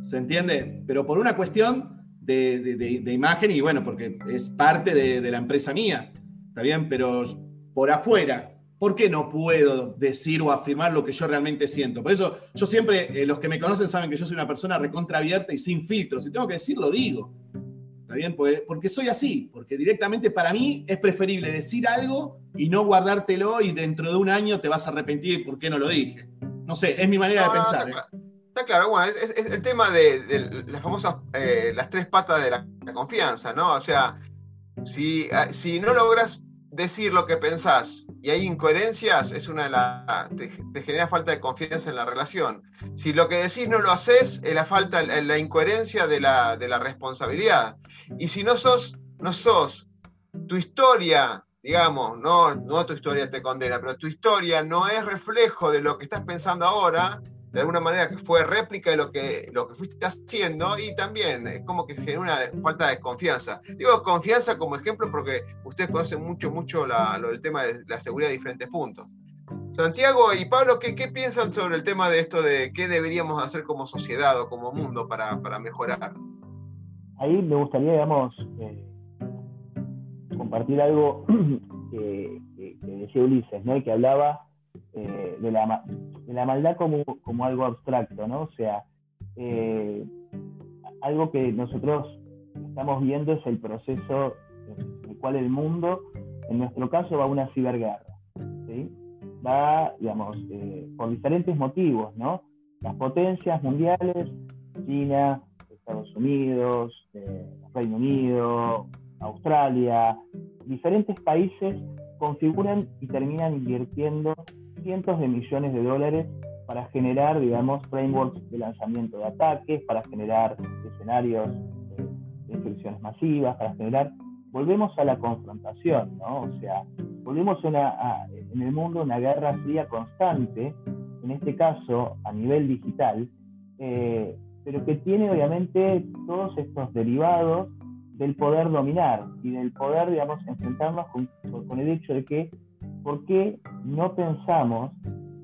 ¿Se entiende? Pero por una cuestión de, imagen y bueno, porque es parte de, la empresa mía. ¿Está bien? Pero por afuera, ¿por qué no puedo decir o afirmar lo que yo realmente siento? Por eso yo siempre, eh, los que me conocen saben que yo soy una persona recontra abierta y sin filtros. Si tengo que decir, lo digo. ¿Está bien? Porque, porque soy así, porque directamente para mí es preferible decir algo y no guardártelo y dentro de un año te vas a arrepentir por qué no lo dije. No sé, es mi manera de pensar. ¿eh? Está, claro, bueno, es, el tema de, las famosas, eh, las tres patas de la, confianza, ¿no? O sea, si, ah, si no logras decir lo que pensás y hay incoherencias, es una de las. Te, genera falta de confianza en la relación. Si lo que decís no lo haces, es la falta, la incoherencia de la, de la responsabilidad. Y si no sos, no sos, tu historia, digamos, no, no tu historia te condena, pero tu historia no es reflejo de lo que estás pensando ahora, de alguna manera que fue réplica de lo que, lo que fuiste haciendo y también es como que genera una falta de confianza. Digo confianza como ejemplo porque ustedes conocen mucho, mucho lo del tema de la seguridad de diferentes puntos. Santiago y Pablo, ¿qué, ¿qué, piensan sobre el tema de esto de qué deberíamos hacer como sociedad o como mundo para, para mejorar? Ahí me gustaría, digamos, eh, compartir algo que, que, decía Ulises, ¿no? Que hablaba eh, de, la, de, la, maldad como, como, algo abstracto, ¿no? O sea, eh, algo que nosotros estamos viendo es el proceso en el cual el mundo, en nuestro caso, va a una ciberguerra, ¿sí? Va, digamos, eh, por diferentes motivos, ¿no? Las potencias mundiales, China, Estados Unidos, Reino Unido, Australia, diferentes países configuran y terminan invirtiendo cientos de millones de dólares para generar, digamos, frameworks de lanzamiento de ataques, para generar escenarios de infecciones masivas, para generar... Volvemos a la confrontación, ¿no? O sea, volvemos a, en el mundo una guerra fría constante, en este caso a nivel digital, eh, pero que tiene obviamente todos estos derivados del poder dominar y del poder, digamos, enfrentarnos con el hecho de que ¿por qué no pensamos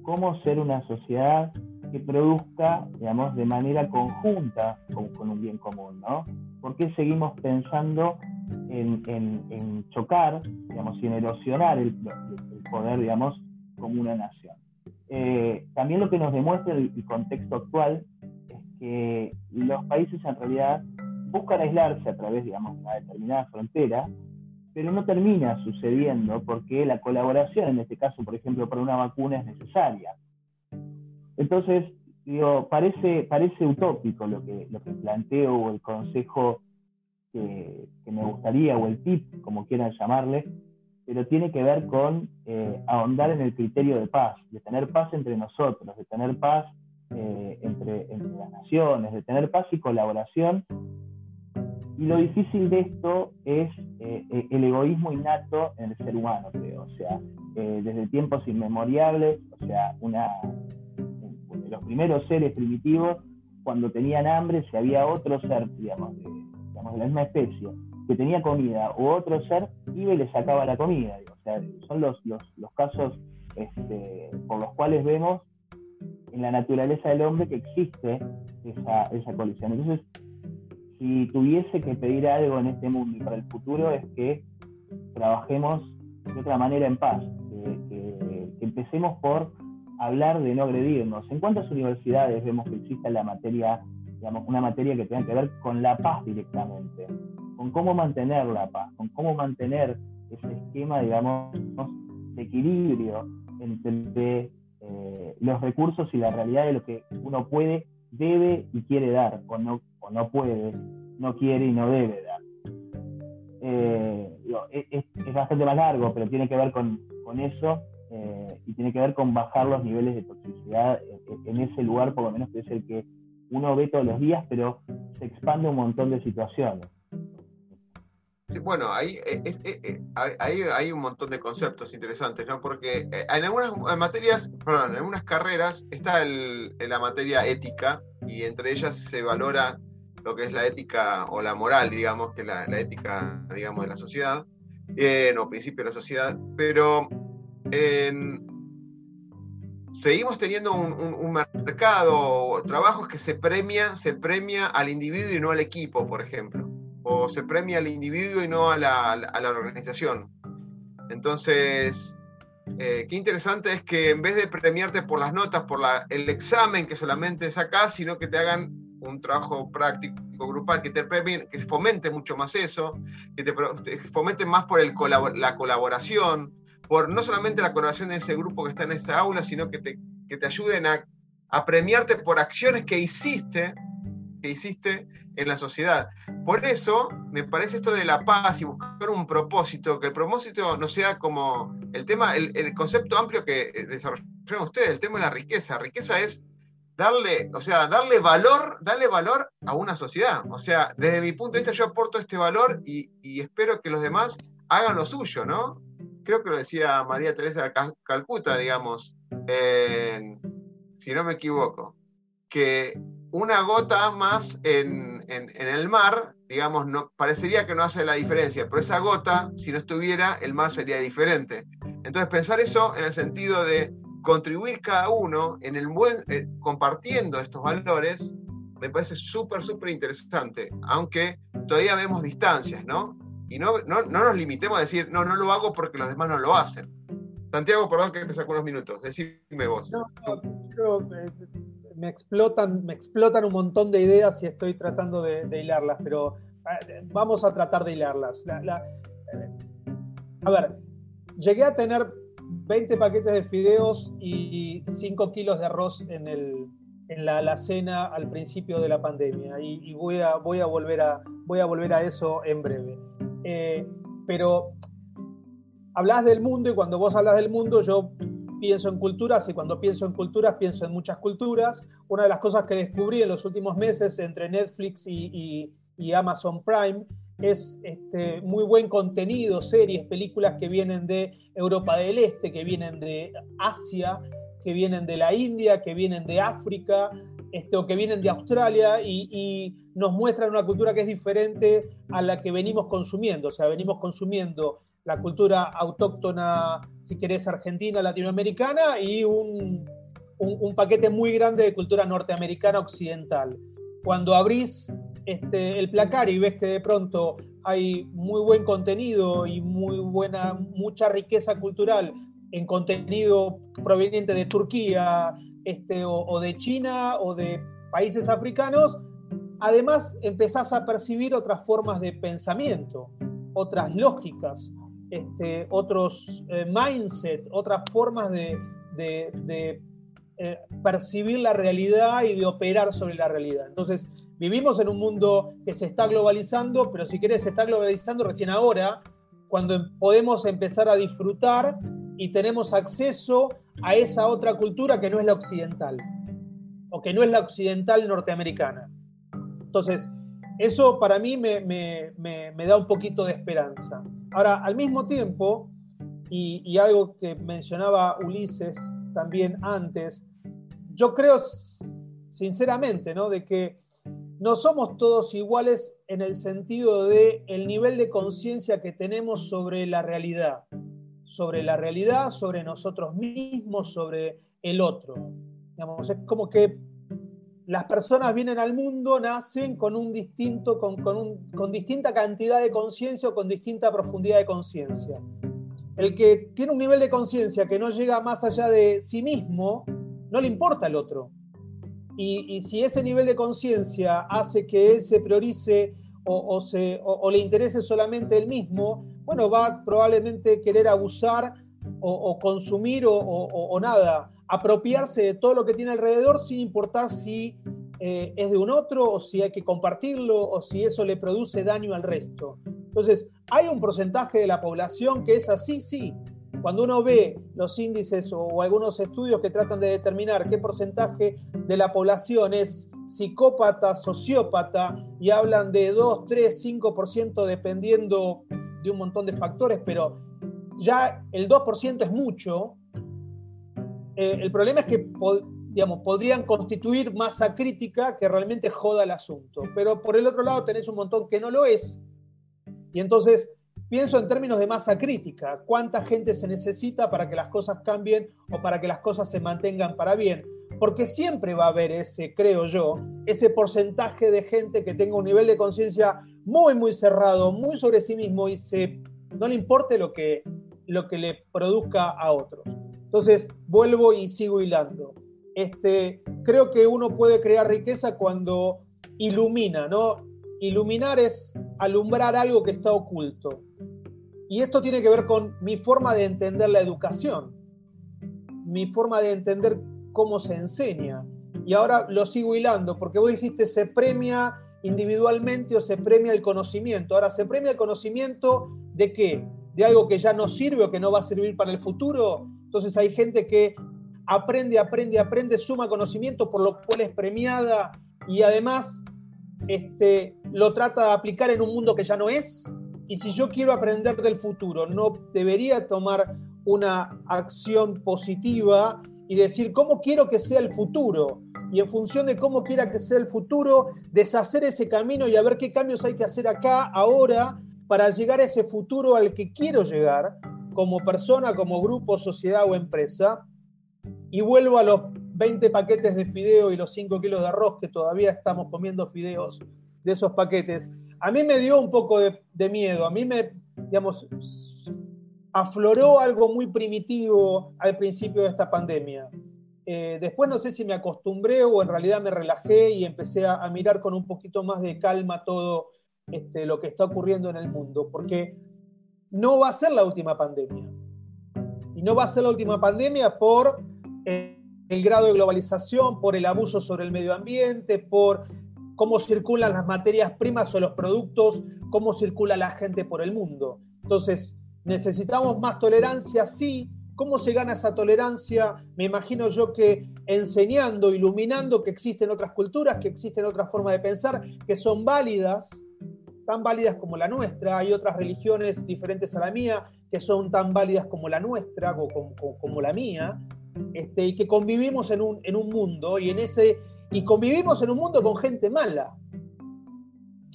cómo ser una sociedad que produzca, digamos, de manera conjunta con, un bien común, ¿no? ¿Por qué seguimos pensando en, chocar, digamos, y en erosionar el, poder, digamos, como una nación? Eh, también lo que nos demuestra el, el contexto actual es que los países en realidad buscan aislarse a través, digamos, de una determinada frontera pero no termina sucediendo porque la colaboración, en este caso, por ejemplo, para una vacuna es necesaria. Entonces, parece, utópico lo que, planteo o el consejo que, me gustaría, o el tip, como quieran llamarle, pero tiene que ver con eh, ahondar en el criterio de paz, de tener paz entre nosotros, de tener paz eh, entre las naciones, de tener paz y colaboración y lo difícil de esto es eh, eh, el egoísmo innato en el ser humano, creo. O sea, eh, desde tiempos inmemoriales, o sea, una, los primeros seres primitivos, cuando tenían hambre, si había otro ser, digamos, de, digamos, la misma especie, que tenía comida, o otro ser, iba y le sacaba la comida. O sea, son los, los, los casos este, por los cuales vemos en la naturaleza del hombre que existe esa, esa colisión. Entonces, si tuviese que pedir algo en este mundo y para el futuro es que trabajemos de otra manera en paz, que, empecemos por hablar de no agredirnos. ¿En cuántas universidades vemos que existe la materia, digamos, una materia que tenga que ver con la paz directamente? Con cómo mantener la paz, con cómo mantener ese esquema, digamos, de equilibrio entre eh, los recursos y la realidad de lo que uno puede, debe y quiere dar, no puede, no quiere y no debe dar. Eh, es, bastante más largo, pero tiene que ver con, eso eh, y tiene que ver con bajar los niveles de toxicidad en, ese lugar, por lo menos que es el que uno ve todos los días, pero se expande un montón de situaciones. bueno, ahí, eh, hay un montón de conceptos interesantes, ¿no? Porque en algunas materias, perdón, en algunas carreras está la materia ética y entre ellas se valora lo que es la ética o la moral, digamos, que la, la ética, digamos, de la sociedad, eh, o principio de la sociedad, pero seguimos teniendo un, un, mercado, trabajos que se premia, se premia al individuo y no al equipo, por ejemplo, o se premia al individuo y no a la, a la organización. Entonces, eh, qué interesante es que en vez de premiarte por las notas, por el examen que solamente sacas, sino que te hagan un trabajo práctico grupal que te que fomente mucho más eso, que te, fomente más por el la colaboración, por no solamente la colaboración de ese grupo que está en esa aula, sino que te, que te ayuden a, a premiarte por acciones que hiciste, que hiciste en la sociedad. Por eso me parece esto de la paz y buscar un propósito, que el propósito no sea como el tema, el, el concepto amplio que desarrollaron ustedes, el tema de la riqueza. Riqueza es darle, o sea, darle valor, darle valor a una sociedad. O sea, desde mi punto de vista yo aporto este valor y, espero que los demás hagan lo suyo, ¿no? Creo que lo decía María Teresa de Calcuta, digamos, si no me equivoco, que una gota más en, el mar, digamos, no, parecería que no hace la diferencia, pero esa gota, si no estuviera, el mar sería diferente. Entonces, pensar eso en el sentido de contribuir cada uno en el buen, eh, compartiendo estos valores, me parece súper, súper interesante, aunque todavía vemos distancias, ¿no? Y no, no, nos limitemos a decir, no, no lo hago porque los demás no lo hacen. Santiago, perdón que te saco unos minutos, decime vos. No, eh, me, explotan, me explotan un montón de ideas y estoy tratando de, hilarlas, pero eh, vamos a tratar de hilarlas. a ver, llegué a tener 20 paquetes de fideos y 5 kilos de arroz en, el, en la alacena al principio de la pandemia. Y, voy, a, voy, a volver a, voy a volver a eso en breve. Eh, pero hablas del mundo y cuando vos hablas del mundo yo pienso en culturas y cuando pienso en culturas pienso en muchas culturas. Una de las cosas que descubrí en los últimos meses entre Netflix y, y Amazon Prime es este, muy buen contenido, series, películas que vienen de Europa del Este, que vienen de Asia, que vienen de la India, que vienen de África, este, o que vienen de Australia y, nos muestran una cultura que es diferente a la que venimos consumiendo. O sea, venimos consumiendo la cultura autóctona, si querés, argentina, latinoamericana y un, un paquete muy grande de cultura norteamericana occidental. Cuando abrís este, el placar y ves que de pronto hay muy buen contenido y muy buena, mucha riqueza cultural en contenido proveniente de Turquía este, o, de China o de países africanos, además empezás a percibir otras formas de pensamiento, otras lógicas, este, otros eh, mindset, otras formas de, eh, percibir la realidad y de operar sobre la realidad. Entonces, Vivimos en un mundo que se está globalizando, pero si querés, se está globalizando recién ahora, cuando podemos empezar a disfrutar y tenemos acceso a esa otra cultura que no es la occidental, o que no es la occidental norteamericana. Entonces, eso para mí me, da un poquito de esperanza. Ahora, al mismo tiempo, y algo que mencionaba Ulises también antes, yo creo sinceramente, ¿no? De que no somos todos iguales en el sentido de el nivel de conciencia que tenemos sobre la realidad, sobre la realidad, sobre nosotros mismos, sobre el otro. es como que las personas vienen al mundo, nacen con un distinto, con, con distinta cantidad de conciencia o con distinta profundidad de conciencia. El que tiene un nivel de conciencia que no llega más allá de sí mismo, no le importa el otro. Y, si ese nivel de conciencia hace que él se priorice o, se, o, le interese solamente él mismo, bueno, va probablemente querer abusar o, consumir o, nada, apropiarse de todo lo que tiene alrededor sin importar si eh, es de un otro o si hay que compartirlo o si eso le produce daño al resto. Entonces, ¿hay un porcentaje de la población que es así? Sí. Cuando uno ve los índices o, algunos estudios que tratan de determinar qué porcentaje de la población es psicópata, sociópata, y hablan de 2, 3, 5% dependiendo de un montón de factores, pero ya el 2% es mucho. Eh, el problema es que digamos, podrían constituir masa crítica que realmente joda el asunto. Pero por el otro lado tenés un montón que no lo es, y entonces pienso en términos de masa crítica, cuánta gente se necesita para que las cosas cambien o para que las cosas se mantengan para bien. Porque siempre va a haber ese, creo yo, ese porcentaje de gente que tenga un nivel de conciencia muy, muy cerrado, muy sobre sí mismo y se, no le importe lo que, lo que le produzca a otros. Entonces, vuelvo y sigo hilando. Este, creo que uno puede crear riqueza cuando ilumina, ¿no? Iluminar es alumbrar algo que está oculto. Y esto tiene que ver con mi forma de entender la educación, mi forma de entender cómo se enseña. Y ahora lo sigo hilando, porque vos dijiste se premia individualmente o se premia el conocimiento. Ahora, ¿se premia el conocimiento de qué? ¿De algo que ya no sirve o que no va a servir para el futuro? Entonces hay gente que aprende, aprende, aprende, suma conocimiento, por lo cual es premiada y además este, lo trata de aplicar en un mundo que ya no es. Y si yo quiero aprender del futuro, no debería tomar una acción positiva y decir cómo quiero que sea el futuro. Y en función de cómo quiera que sea el futuro, deshacer ese camino y a ver qué cambios hay que hacer acá, ahora, para llegar a ese futuro al que quiero llegar, como persona, como grupo, sociedad o empresa. Y vuelvo a los 20 paquetes de fideo y los 5 kilos de arroz que todavía estamos comiendo fideos de esos paquetes, a mí me dio un poco de, miedo, a mí me, digamos, afloró algo muy primitivo al principio de esta pandemia. Eh, después no sé si me acostumbré o en realidad me relajé y empecé a, mirar con un poquito más de calma todo este, lo que está ocurriendo en el mundo, porque no va a ser la última pandemia. Y no va a ser la última pandemia por... Eh, el grado de globalización, por el abuso sobre el medio ambiente, por cómo circulan las materias primas o los productos, cómo circula la gente por el mundo. Entonces, necesitamos más tolerancia, sí. ¿Cómo se gana esa tolerancia? Me imagino yo que enseñando, iluminando que existen otras culturas, que existen otras formas de pensar, que son válidas, tan válidas como la nuestra. Hay otras religiones diferentes a la mía que son tan válidas como la nuestra o como, como la mía. Este, y que convivimos en un, en un mundo y en ese y convivimos en un mundo con gente mala.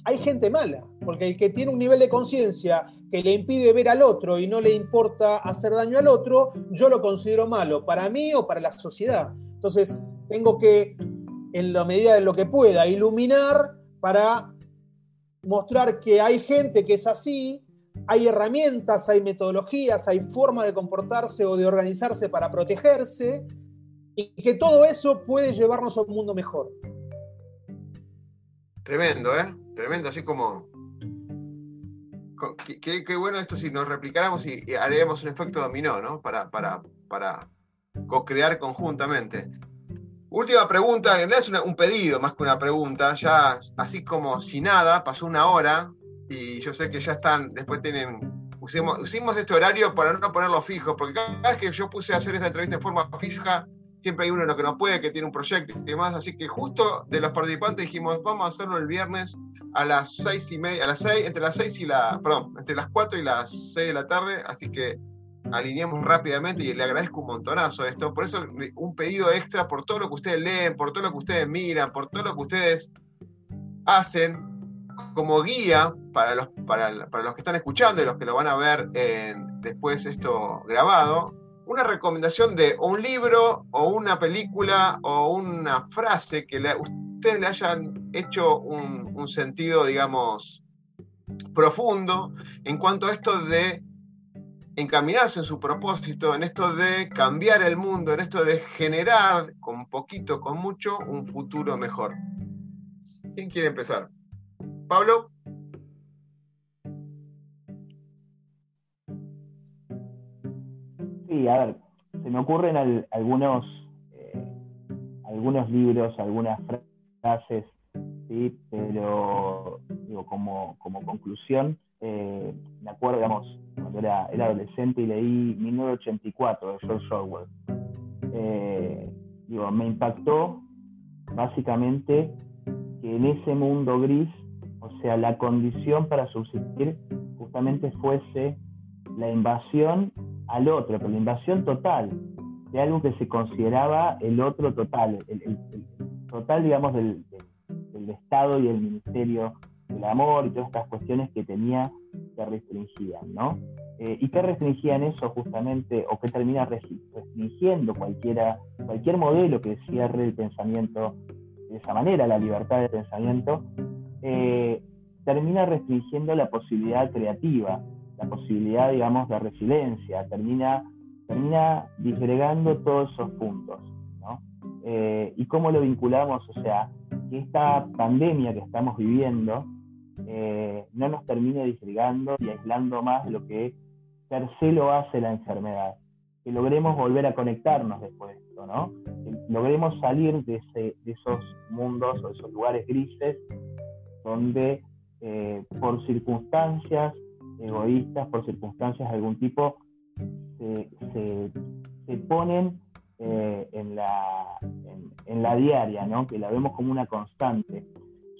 Hay gente mala, porque el que tiene un nivel de conciencia que le impide ver al otro y no le importa hacer daño al otro, yo lo considero malo, para mí o para la sociedad. Entonces, tengo que, en la medida de lo que pueda, iluminar para mostrar que hay gente que es así hay herramientas, hay metodologías, hay formas de comportarse o de organizarse para protegerse y que todo eso puede llevarnos a un mundo mejor. Tremendo, ¿eh? Tremendo, así como... Qué, bueno esto si nos replicáramos y, haríamos un efecto dominó, ¿no? Para, para, para co-crear conjuntamente. Última pregunta, en realidad es un pedido más que una pregunta, ya así como si nada, pasó una hora, y yo sé que ya están, después tienen, usemos, usemos este horario para no ponerlo fijo, porque cada vez que yo puse a hacer esta entrevista en forma fija, siempre hay uno que no puede, que tiene un proyecto y demás, así que justo de los participantes dijimos, vamos a hacerlo el viernes a las seis y media, a las seis, entre las seis y la, perdón, entre las cuatro y las seis de la tarde, así que alineamos rápidamente y le agradezco un montonazo esto, por eso un pedido extra por todo lo que ustedes leen, por todo lo que ustedes miran, por todo lo que ustedes hacen, como guía para los, para, los que están escuchando y los que lo van a ver después esto grabado, una recomendación de un libro o una película o una frase que ustedes le hayan hecho un, un sentido, digamos, profundo en cuanto a esto de encaminarse en su propósito, en esto de cambiar el mundo, en esto de generar con poquito, con mucho, un futuro mejor. ¿Quién quiere empezar? Pablo. Sí, a ver, se me ocurren algunos, eh, algunos libros, algunas frases, ¿sí? pero digo, como, como conclusión, eh, me acuerdo, digamos, cuando era, adolescente y leí 1984 de George Orwell. Eh, digo, me impactó básicamente que en ese mundo gris, sea, la condición para subsistir justamente fuese la invasión al otro, pero la invasión total, de algo que se consideraba el otro total, el, total, digamos, del, Estado y el Ministerio del Amor y todas estas cuestiones que tenía que restringían, ¿no? Eh, ¿Y qué restringían eso justamente, o qué termina restringiendo cualquiera, cualquier modelo que cierre el pensamiento de esa manera, la libertad de pensamiento, eh, termina restringiendo la posibilidad creativa, la posibilidad, digamos, de resiliencia, termina, termina disgregando todos esos puntos. Eh, ¿Y cómo lo vinculamos? O sea, que esta pandemia que estamos viviendo eh, no nos termine disgregando y aislando más lo que per se lo hace la enfermedad. Que logremos volver a conectarnos después de esto, ¿no? Que logremos salir de, de esos mundos o esos lugares grises donde eh, por circunstancias egoístas, por circunstancias de algún tipo, se, ponen eh, en, la, en, la diaria, ¿no? que la vemos como una constante.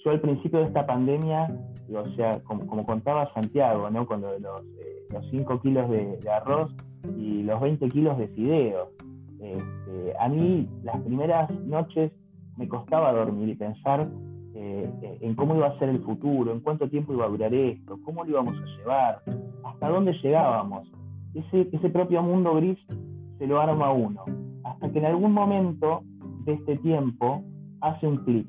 Yo al principio de esta pandemia, o sea, como, contaba Santiago, ¿no? con los, eh, los 5 kilos de, arroz y los 20 kilos de fideos, este, a mí las primeras noches me costaba dormir y pensar eh, en cómo iba a ser el futuro, en cuánto tiempo iba a durar esto, cómo lo íbamos a llevar, hasta dónde llegábamos. Ese, ese propio mundo gris se lo arma uno, hasta que en algún momento de este tiempo hace un clic.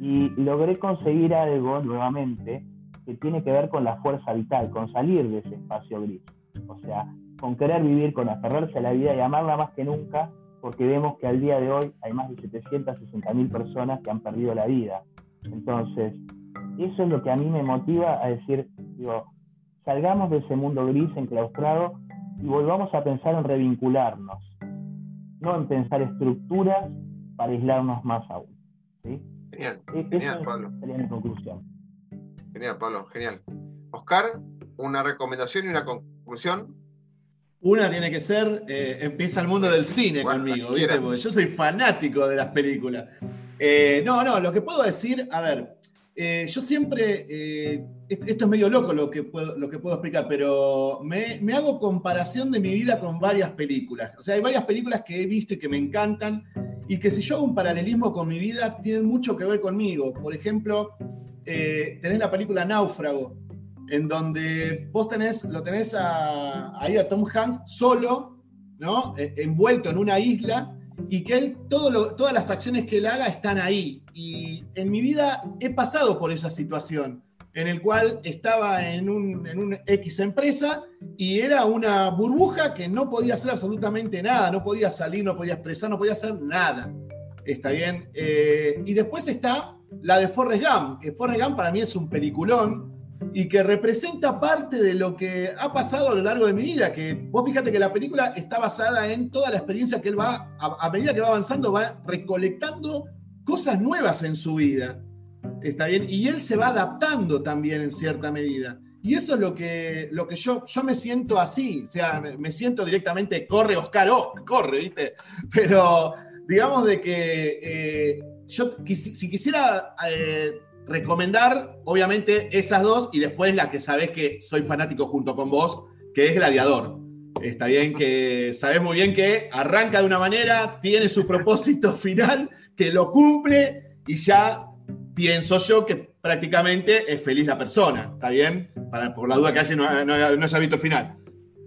Y logré conseguir algo nuevamente que tiene que ver con la fuerza vital, con salir de ese espacio gris. O sea, con querer vivir, con aferrarse a la vida y amarla más que nunca, porque vemos que al día de hoy hay más de 760.000 personas que han perdido la vida. Entonces, eso es lo que a mí me motiva a decir, digo, salgamos de ese mundo gris enclaustrado y volvamos a pensar en revincularnos, no en pensar estructuras para aislarnos más aún. Genial, e-, genial, Pablo. Sería mi conclusión. Genial, Pablo, genial. Oscar, una recomendación y una conclusión. Una tiene que ser, eh, empieza el mundo del cine conmigo, ¿viste? Porque yo soy fanático de las películas. Eh, no, no, lo que puedo decir, a ver, eh, yo siempre, esto es medio loco lo que puedo, lo que puedo explicar, pero me, hago comparación de mi vida con varias películas. O sea, hay varias películas que he visto y que me encantan y que si yo hago un paralelismo con mi vida, tienen mucho que ver conmigo. Por ejemplo, tenés la película Náufrago, en donde vos tenés, lo tenés ahí a Tom Hanks solo, ¿no? envuelto en una isla y que él, todas las acciones que él haga están ahí. Y en mi vida he pasado por esa situación, en el cual estaba en un, en X empresa y era una burbuja que no podía hacer absolutamente nada, no podía salir, no podía expresar, no podía hacer nada. Está bien. Eh, y después está la de Forrest Gump, que Forrest Gump para mí es un peliculón, y que representa parte de lo que ha pasado a lo largo de mi vida, que vos fíjate que la película está basada en toda la experiencia que él va, a, medida que va avanzando, va recolectando cosas nuevas en su vida. ¿Está bien? Y él se va adaptando también en cierta medida. Y eso es lo que, lo que yo, yo me siento así, o sea, me, siento directamente, corre Oscar, oh, corre, ¿viste? Pero digamos de que eh, yo si quisiera... Eh, recomendar, obviamente, esas dos y después la que sabes que soy fanático junto con vos, que es Gladiador. Está bien que sabes muy bien que arranca de una manera, tiene su propósito final, que lo cumple y ya pienso yo que prácticamente es feliz la persona. ¿Está bien? Para, por la duda que no, no, haya visto el final.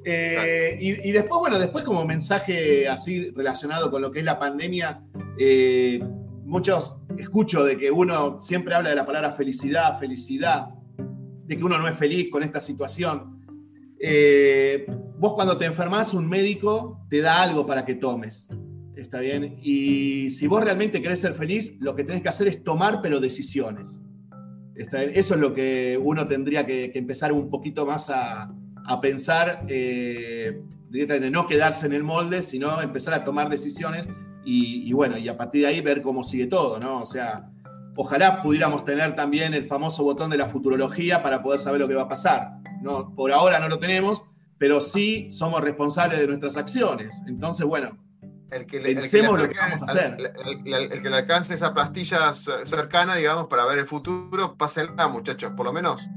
Eh, y, después, bueno, después como mensaje así relacionado con lo que es la pandemia, eh, muchos escucho de que uno siempre habla de la palabra felicidad, felicidad, de que uno no es feliz con esta situación. Eh, vos cuando te enfermas, un médico te da algo para que tomes. ¿Está bien? Y si vos realmente querés ser feliz, lo que tenés que hacer es tomar, pero decisiones. ¿Está bien? Eso es lo que uno tendría que, empezar un poquito más a, pensar, eh, directamente no quedarse en el molde, sino empezar a tomar decisiones y, bueno, y a partir de ahí ver cómo sigue todo, ¿no? O sea, ojalá pudiéramos tener también el famoso botón de la futurología para poder saber lo que va a pasar. No, por ahora no lo tenemos, pero sí somos responsables de nuestras acciones. Entonces, bueno, el que le, pensemos lo que vamos a hacer. El, que le alcance esa pastilla cercana, digamos, para ver el futuro, pásenla, muchachos. Por lo menos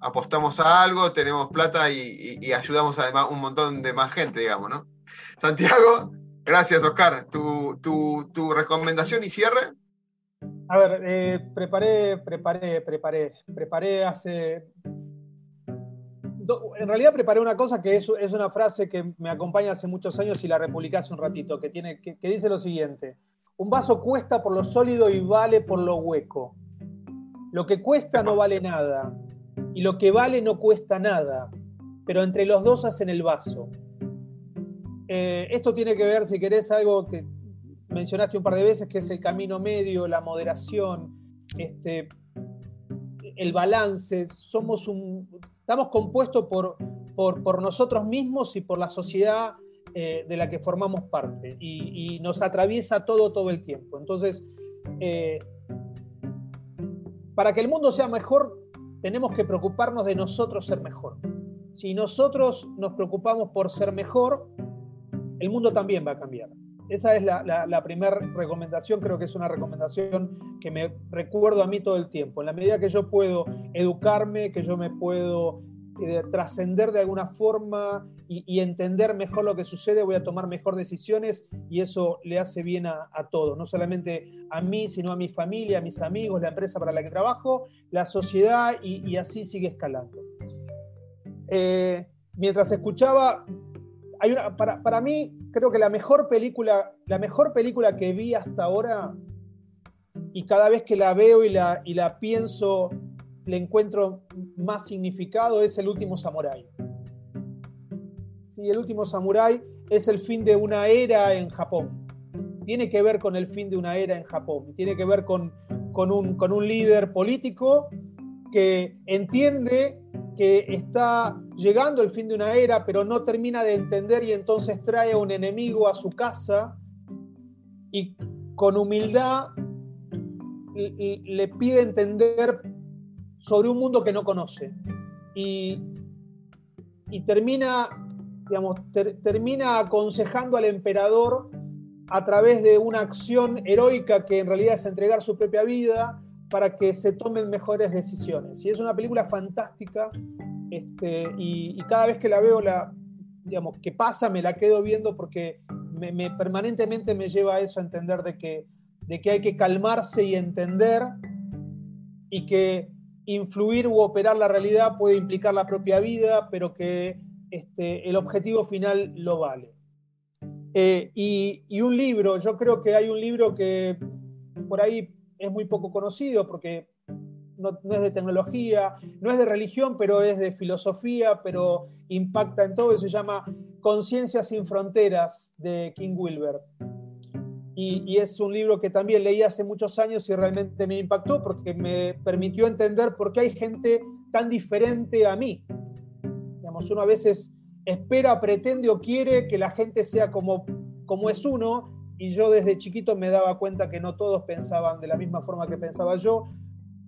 apostamos a algo, tenemos plata y, ayudamos además un montón de más gente, digamos, ¿no? Santiago, gracias, Oscar. ¿Tu, tu, recomendación y cierre? A ver, eh, preparé, preparé, preparé, preparé hace en realidad preparé una cosa que es, una frase que me acompaña hace muchos años y la republiqué hace un ratito, que, tiene, que, dice lo siguiente. Un vaso cuesta por lo sólido y vale por lo hueco. Lo que cuesta no vale nada y lo que vale no cuesta nada, pero entre los dos hacen el vaso. Eh, esto tiene que ver, si querés, algo que mencionaste un par de veces, que es el camino medio, la moderación, este, el balance. Somos estamos compuestos por, por, nosotros mismos y por la sociedad eh, de la que formamos parte y, nos atraviesa todo todo el tiempo. Entonces, eh, para que el mundo sea mejor, tenemos que preocuparnos de nosotros ser mejor. Si nosotros nos preocupamos por ser mejor, el mundo también va a cambiar. Esa es la, primera recomendación, creo que es una recomendación que me recuerdo a mí todo el tiempo. En la medida que yo puedo educarme, que yo me puedo eh, trascender de alguna forma y, entender mejor lo que sucede, voy a tomar mejor decisiones y eso le hace bien a, todos, no solamente a mí, sino a mi familia, a mis amigos, la empresa para la que trabajo, la sociedad y, así sigue escalando. Eh, mientras escuchaba, hay una, para, para mí creo que la mejor película, la mejor película que vi hasta ahora, y cada vez que la veo y la, y la pienso, le encuentro más significado, es el último samurái. Sí, el último samurái es el fin de una era en Japón. Tiene que ver con el fin de una era en Japón. Tiene que ver con, con, un, con un líder político que entiende que está llegando el fin de una era, pero no termina de entender y entonces trae a un enemigo a su casa y con humildad le pide entender sobre un mundo que no conoce. Y, termina, digamos, termina aconsejando al emperador a través de una acción heroica que en realidad es entregar su propia vida para que se tomen mejores decisiones. Y es una película fantástica este, y, cada vez que la veo, la, digamos, que pasa, me la quedo viendo porque me, permanentemente me lleva a eso, a entender de que, de que hay que calmarse y entender y que influir u operar la realidad puede implicar la propia vida, pero que este, el objetivo final lo vale. Eh, y, un libro, yo creo que hay un libro que por ahí es muy poco conocido porque no, es de tecnología, no es de religión, pero es de filosofía, pero impacta en todo y se llama Conciencia sin Fronteras de King Wilber y, es un libro que también leí hace muchos años y realmente me impactó porque me permitió entender por qué hay gente tan diferente a mí. Digamos, uno a veces espera, pretende o quiere que la gente sea como, como es uno y yo desde chiquito me daba cuenta que no todos pensaban de la misma forma que pensaba yo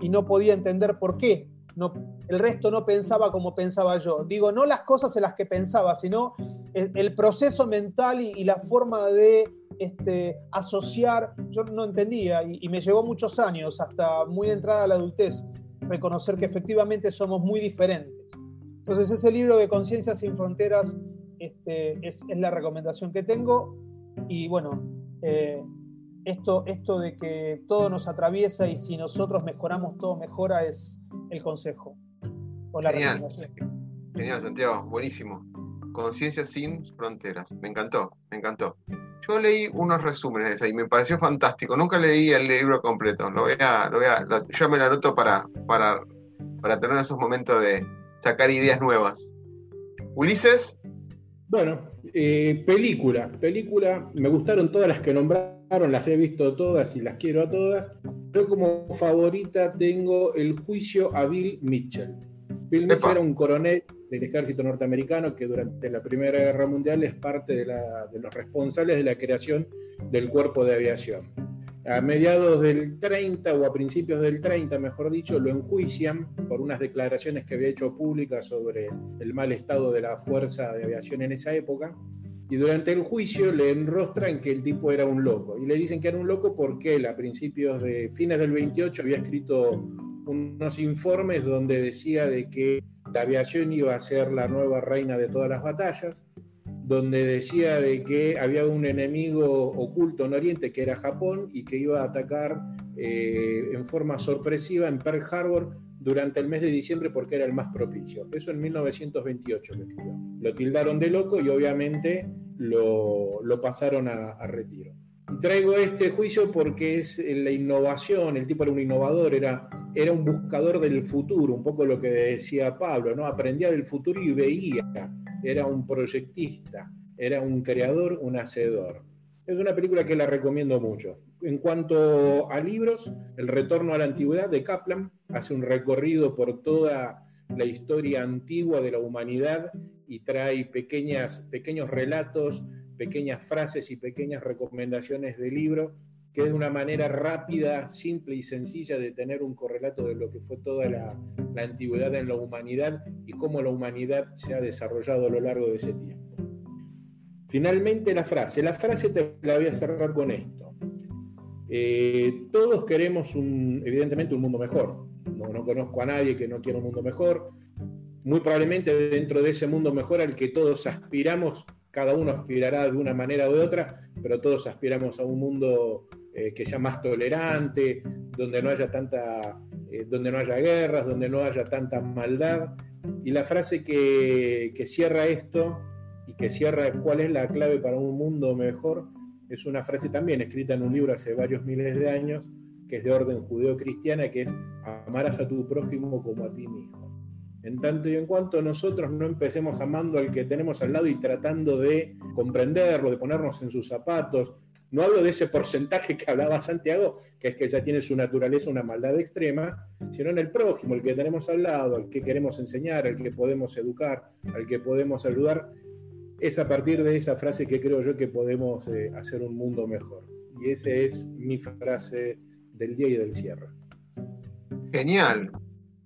y no podía entender por qué. No, el resto no pensaba como pensaba yo. Digo, no las cosas en las que pensaba, sino el, proceso mental y la forma de este, asociar, yo no entendía y, me llevó muchos años, hasta muy entrada a la adultez, reconocer que efectivamente somos muy diferentes. Entonces ese libro de Conciencia sin Fronteras este, es, la recomendación que tengo y bueno, eh, esto, esto de que todo nos atraviesa y si nosotros mejoramos todo mejora es el consejo. O la Genial. Genial, Santiago, buenísimo. Conciencia sin fronteras. Me encantó, me encantó. Yo leí unos resúmenes de y me pareció fantástico. Nunca leí el libro completo. Lo voy a, lo voy a, yo me lo anoto para, para, para tener esos momentos de sacar ideas nuevas. Ulises, Bueno, eh, película. Película, me gustaron todas las que nombraron, las he visto todas y las quiero a todas. Yo como favorita tengo El juicio a Bill Mitchell. Bill Mitchell era un coronel del ejército norteamericano que durante la Primera Guerra Mundial es parte de, de los responsables de la creación del cuerpo de aviación a mediados del 30 o a principios del 30, mejor dicho, lo enjuician por unas declaraciones que había hecho públicas sobre el mal estado de la fuerza de aviación en esa época. Y durante el juicio le enrostran que el tipo era un loco. Y le dicen que era un loco porque él a principios de fines del 28 había escrito unos informes donde decía de que la aviación iba a ser la nueva reina de todas las batallas donde decía de que había un enemigo oculto en Oriente que era Japón y que iba a atacar eh, en forma sorpresiva en Pearl Harbor durante el mes de diciembre porque era el más propicio. Eso en 1928 lo. Lo tildaron de loco y obviamente lo, pasaron a, a, retiro. Y traigo este juicio porque es la innovación, el tipo era un innovador, era, era un buscador del futuro, un poco lo que decía Pablo, ¿no? aprendía del futuro y veía era un proyectista, era un creador, un hacedor. Es una película que la recomiendo mucho. En cuanto a libros, El Retorno a la Antigüedad de Kaplan hace un recorrido por toda la historia antigua de la humanidad y trae pequeñas, pequeños relatos, pequeñas frases y pequeñas recomendaciones de libro que es una manera rápida, simple y sencilla de tener un correlato de lo que fue toda la, antigüedad en la humanidad y cómo la humanidad se ha desarrollado a lo largo de ese tiempo. Finalmente la frase. La frase te la voy a cerrar con esto. Eh, todos queremos, evidentemente, un mundo mejor. No, no conozco a nadie que no quiera un mundo mejor. Muy probablemente dentro de ese mundo mejor al que todos aspiramos, cada uno aspirará de una manera u de otra, pero todos aspiramos a un mundo eh, que sea más tolerante, donde no haya tanta, eh, donde no haya guerras, donde no haya tanta maldad. Y la frase que, que cierra esto y que cierra cuál es la clave para un mundo mejor es una frase también escrita en un libro hace varios miles de años, que es de orden judeo-cristiana, que es amarás a tu prójimo como a ti mismo. En tanto y en cuanto nosotros no empecemos amando al que tenemos al lado y tratando de comprenderlo, de ponernos en sus zapatos, no hablo de ese porcentaje que hablaba Santiago, que es que ya tiene su naturaleza una maldad extrema, sino en el prójimo, el que tenemos al lado, al que queremos enseñar, al que podemos educar, al que podemos ayudar. Es a partir de esa frase que creo yo que podemos eh, hacer un mundo mejor. Y esa es mi frase del día y del cierre. Genial.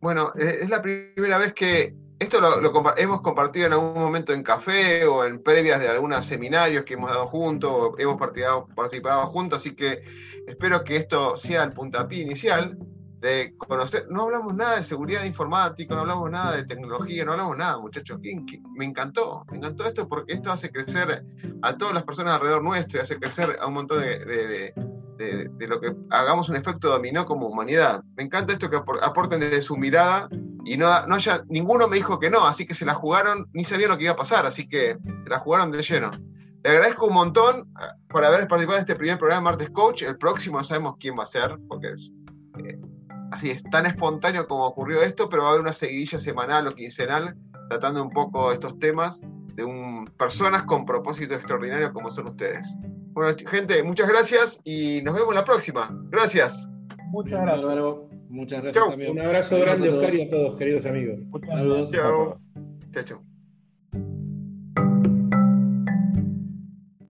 Bueno, es la primera vez que esto lo, hemos compartido en algún momento en café o en previas de algunos seminarios que hemos dado juntos, hemos participado, juntos, así que espero que esto sea el puntapié inicial de conocer. No hablamos nada de seguridad informática, no hablamos nada de tecnología, no hablamos nada, muchachos. Me encantó, me encantó esto porque esto hace crecer a todas las personas alrededor nuestro y hace crecer a un montón de, lo que hagamos un efecto dominó como humanidad. Me encanta esto que aporten desde su mirada y no, no haya, ninguno me dijo que no, así que se la jugaron, ni sabían lo que iba a pasar, así que se la jugaron de lleno. Le agradezco un montón ah, por haber participado en este primer programa de Martes Coach. El próximo no sabemos quién va a ser, porque es eh, así, es tan espontáneo como ocurrió esto, pero va a haber una seguidilla semanal o quincenal tratando un poco estos temas de un, personas con propósito extraordinario como son ustedes. Bueno, gente, muchas gracias y nos vemos la próxima. Gracias. Muchas gracias. Muchas gracias también. Un abrazo grande, Oscar, y a todos, queridos amigos. Saludos. Chao. Chao, chao.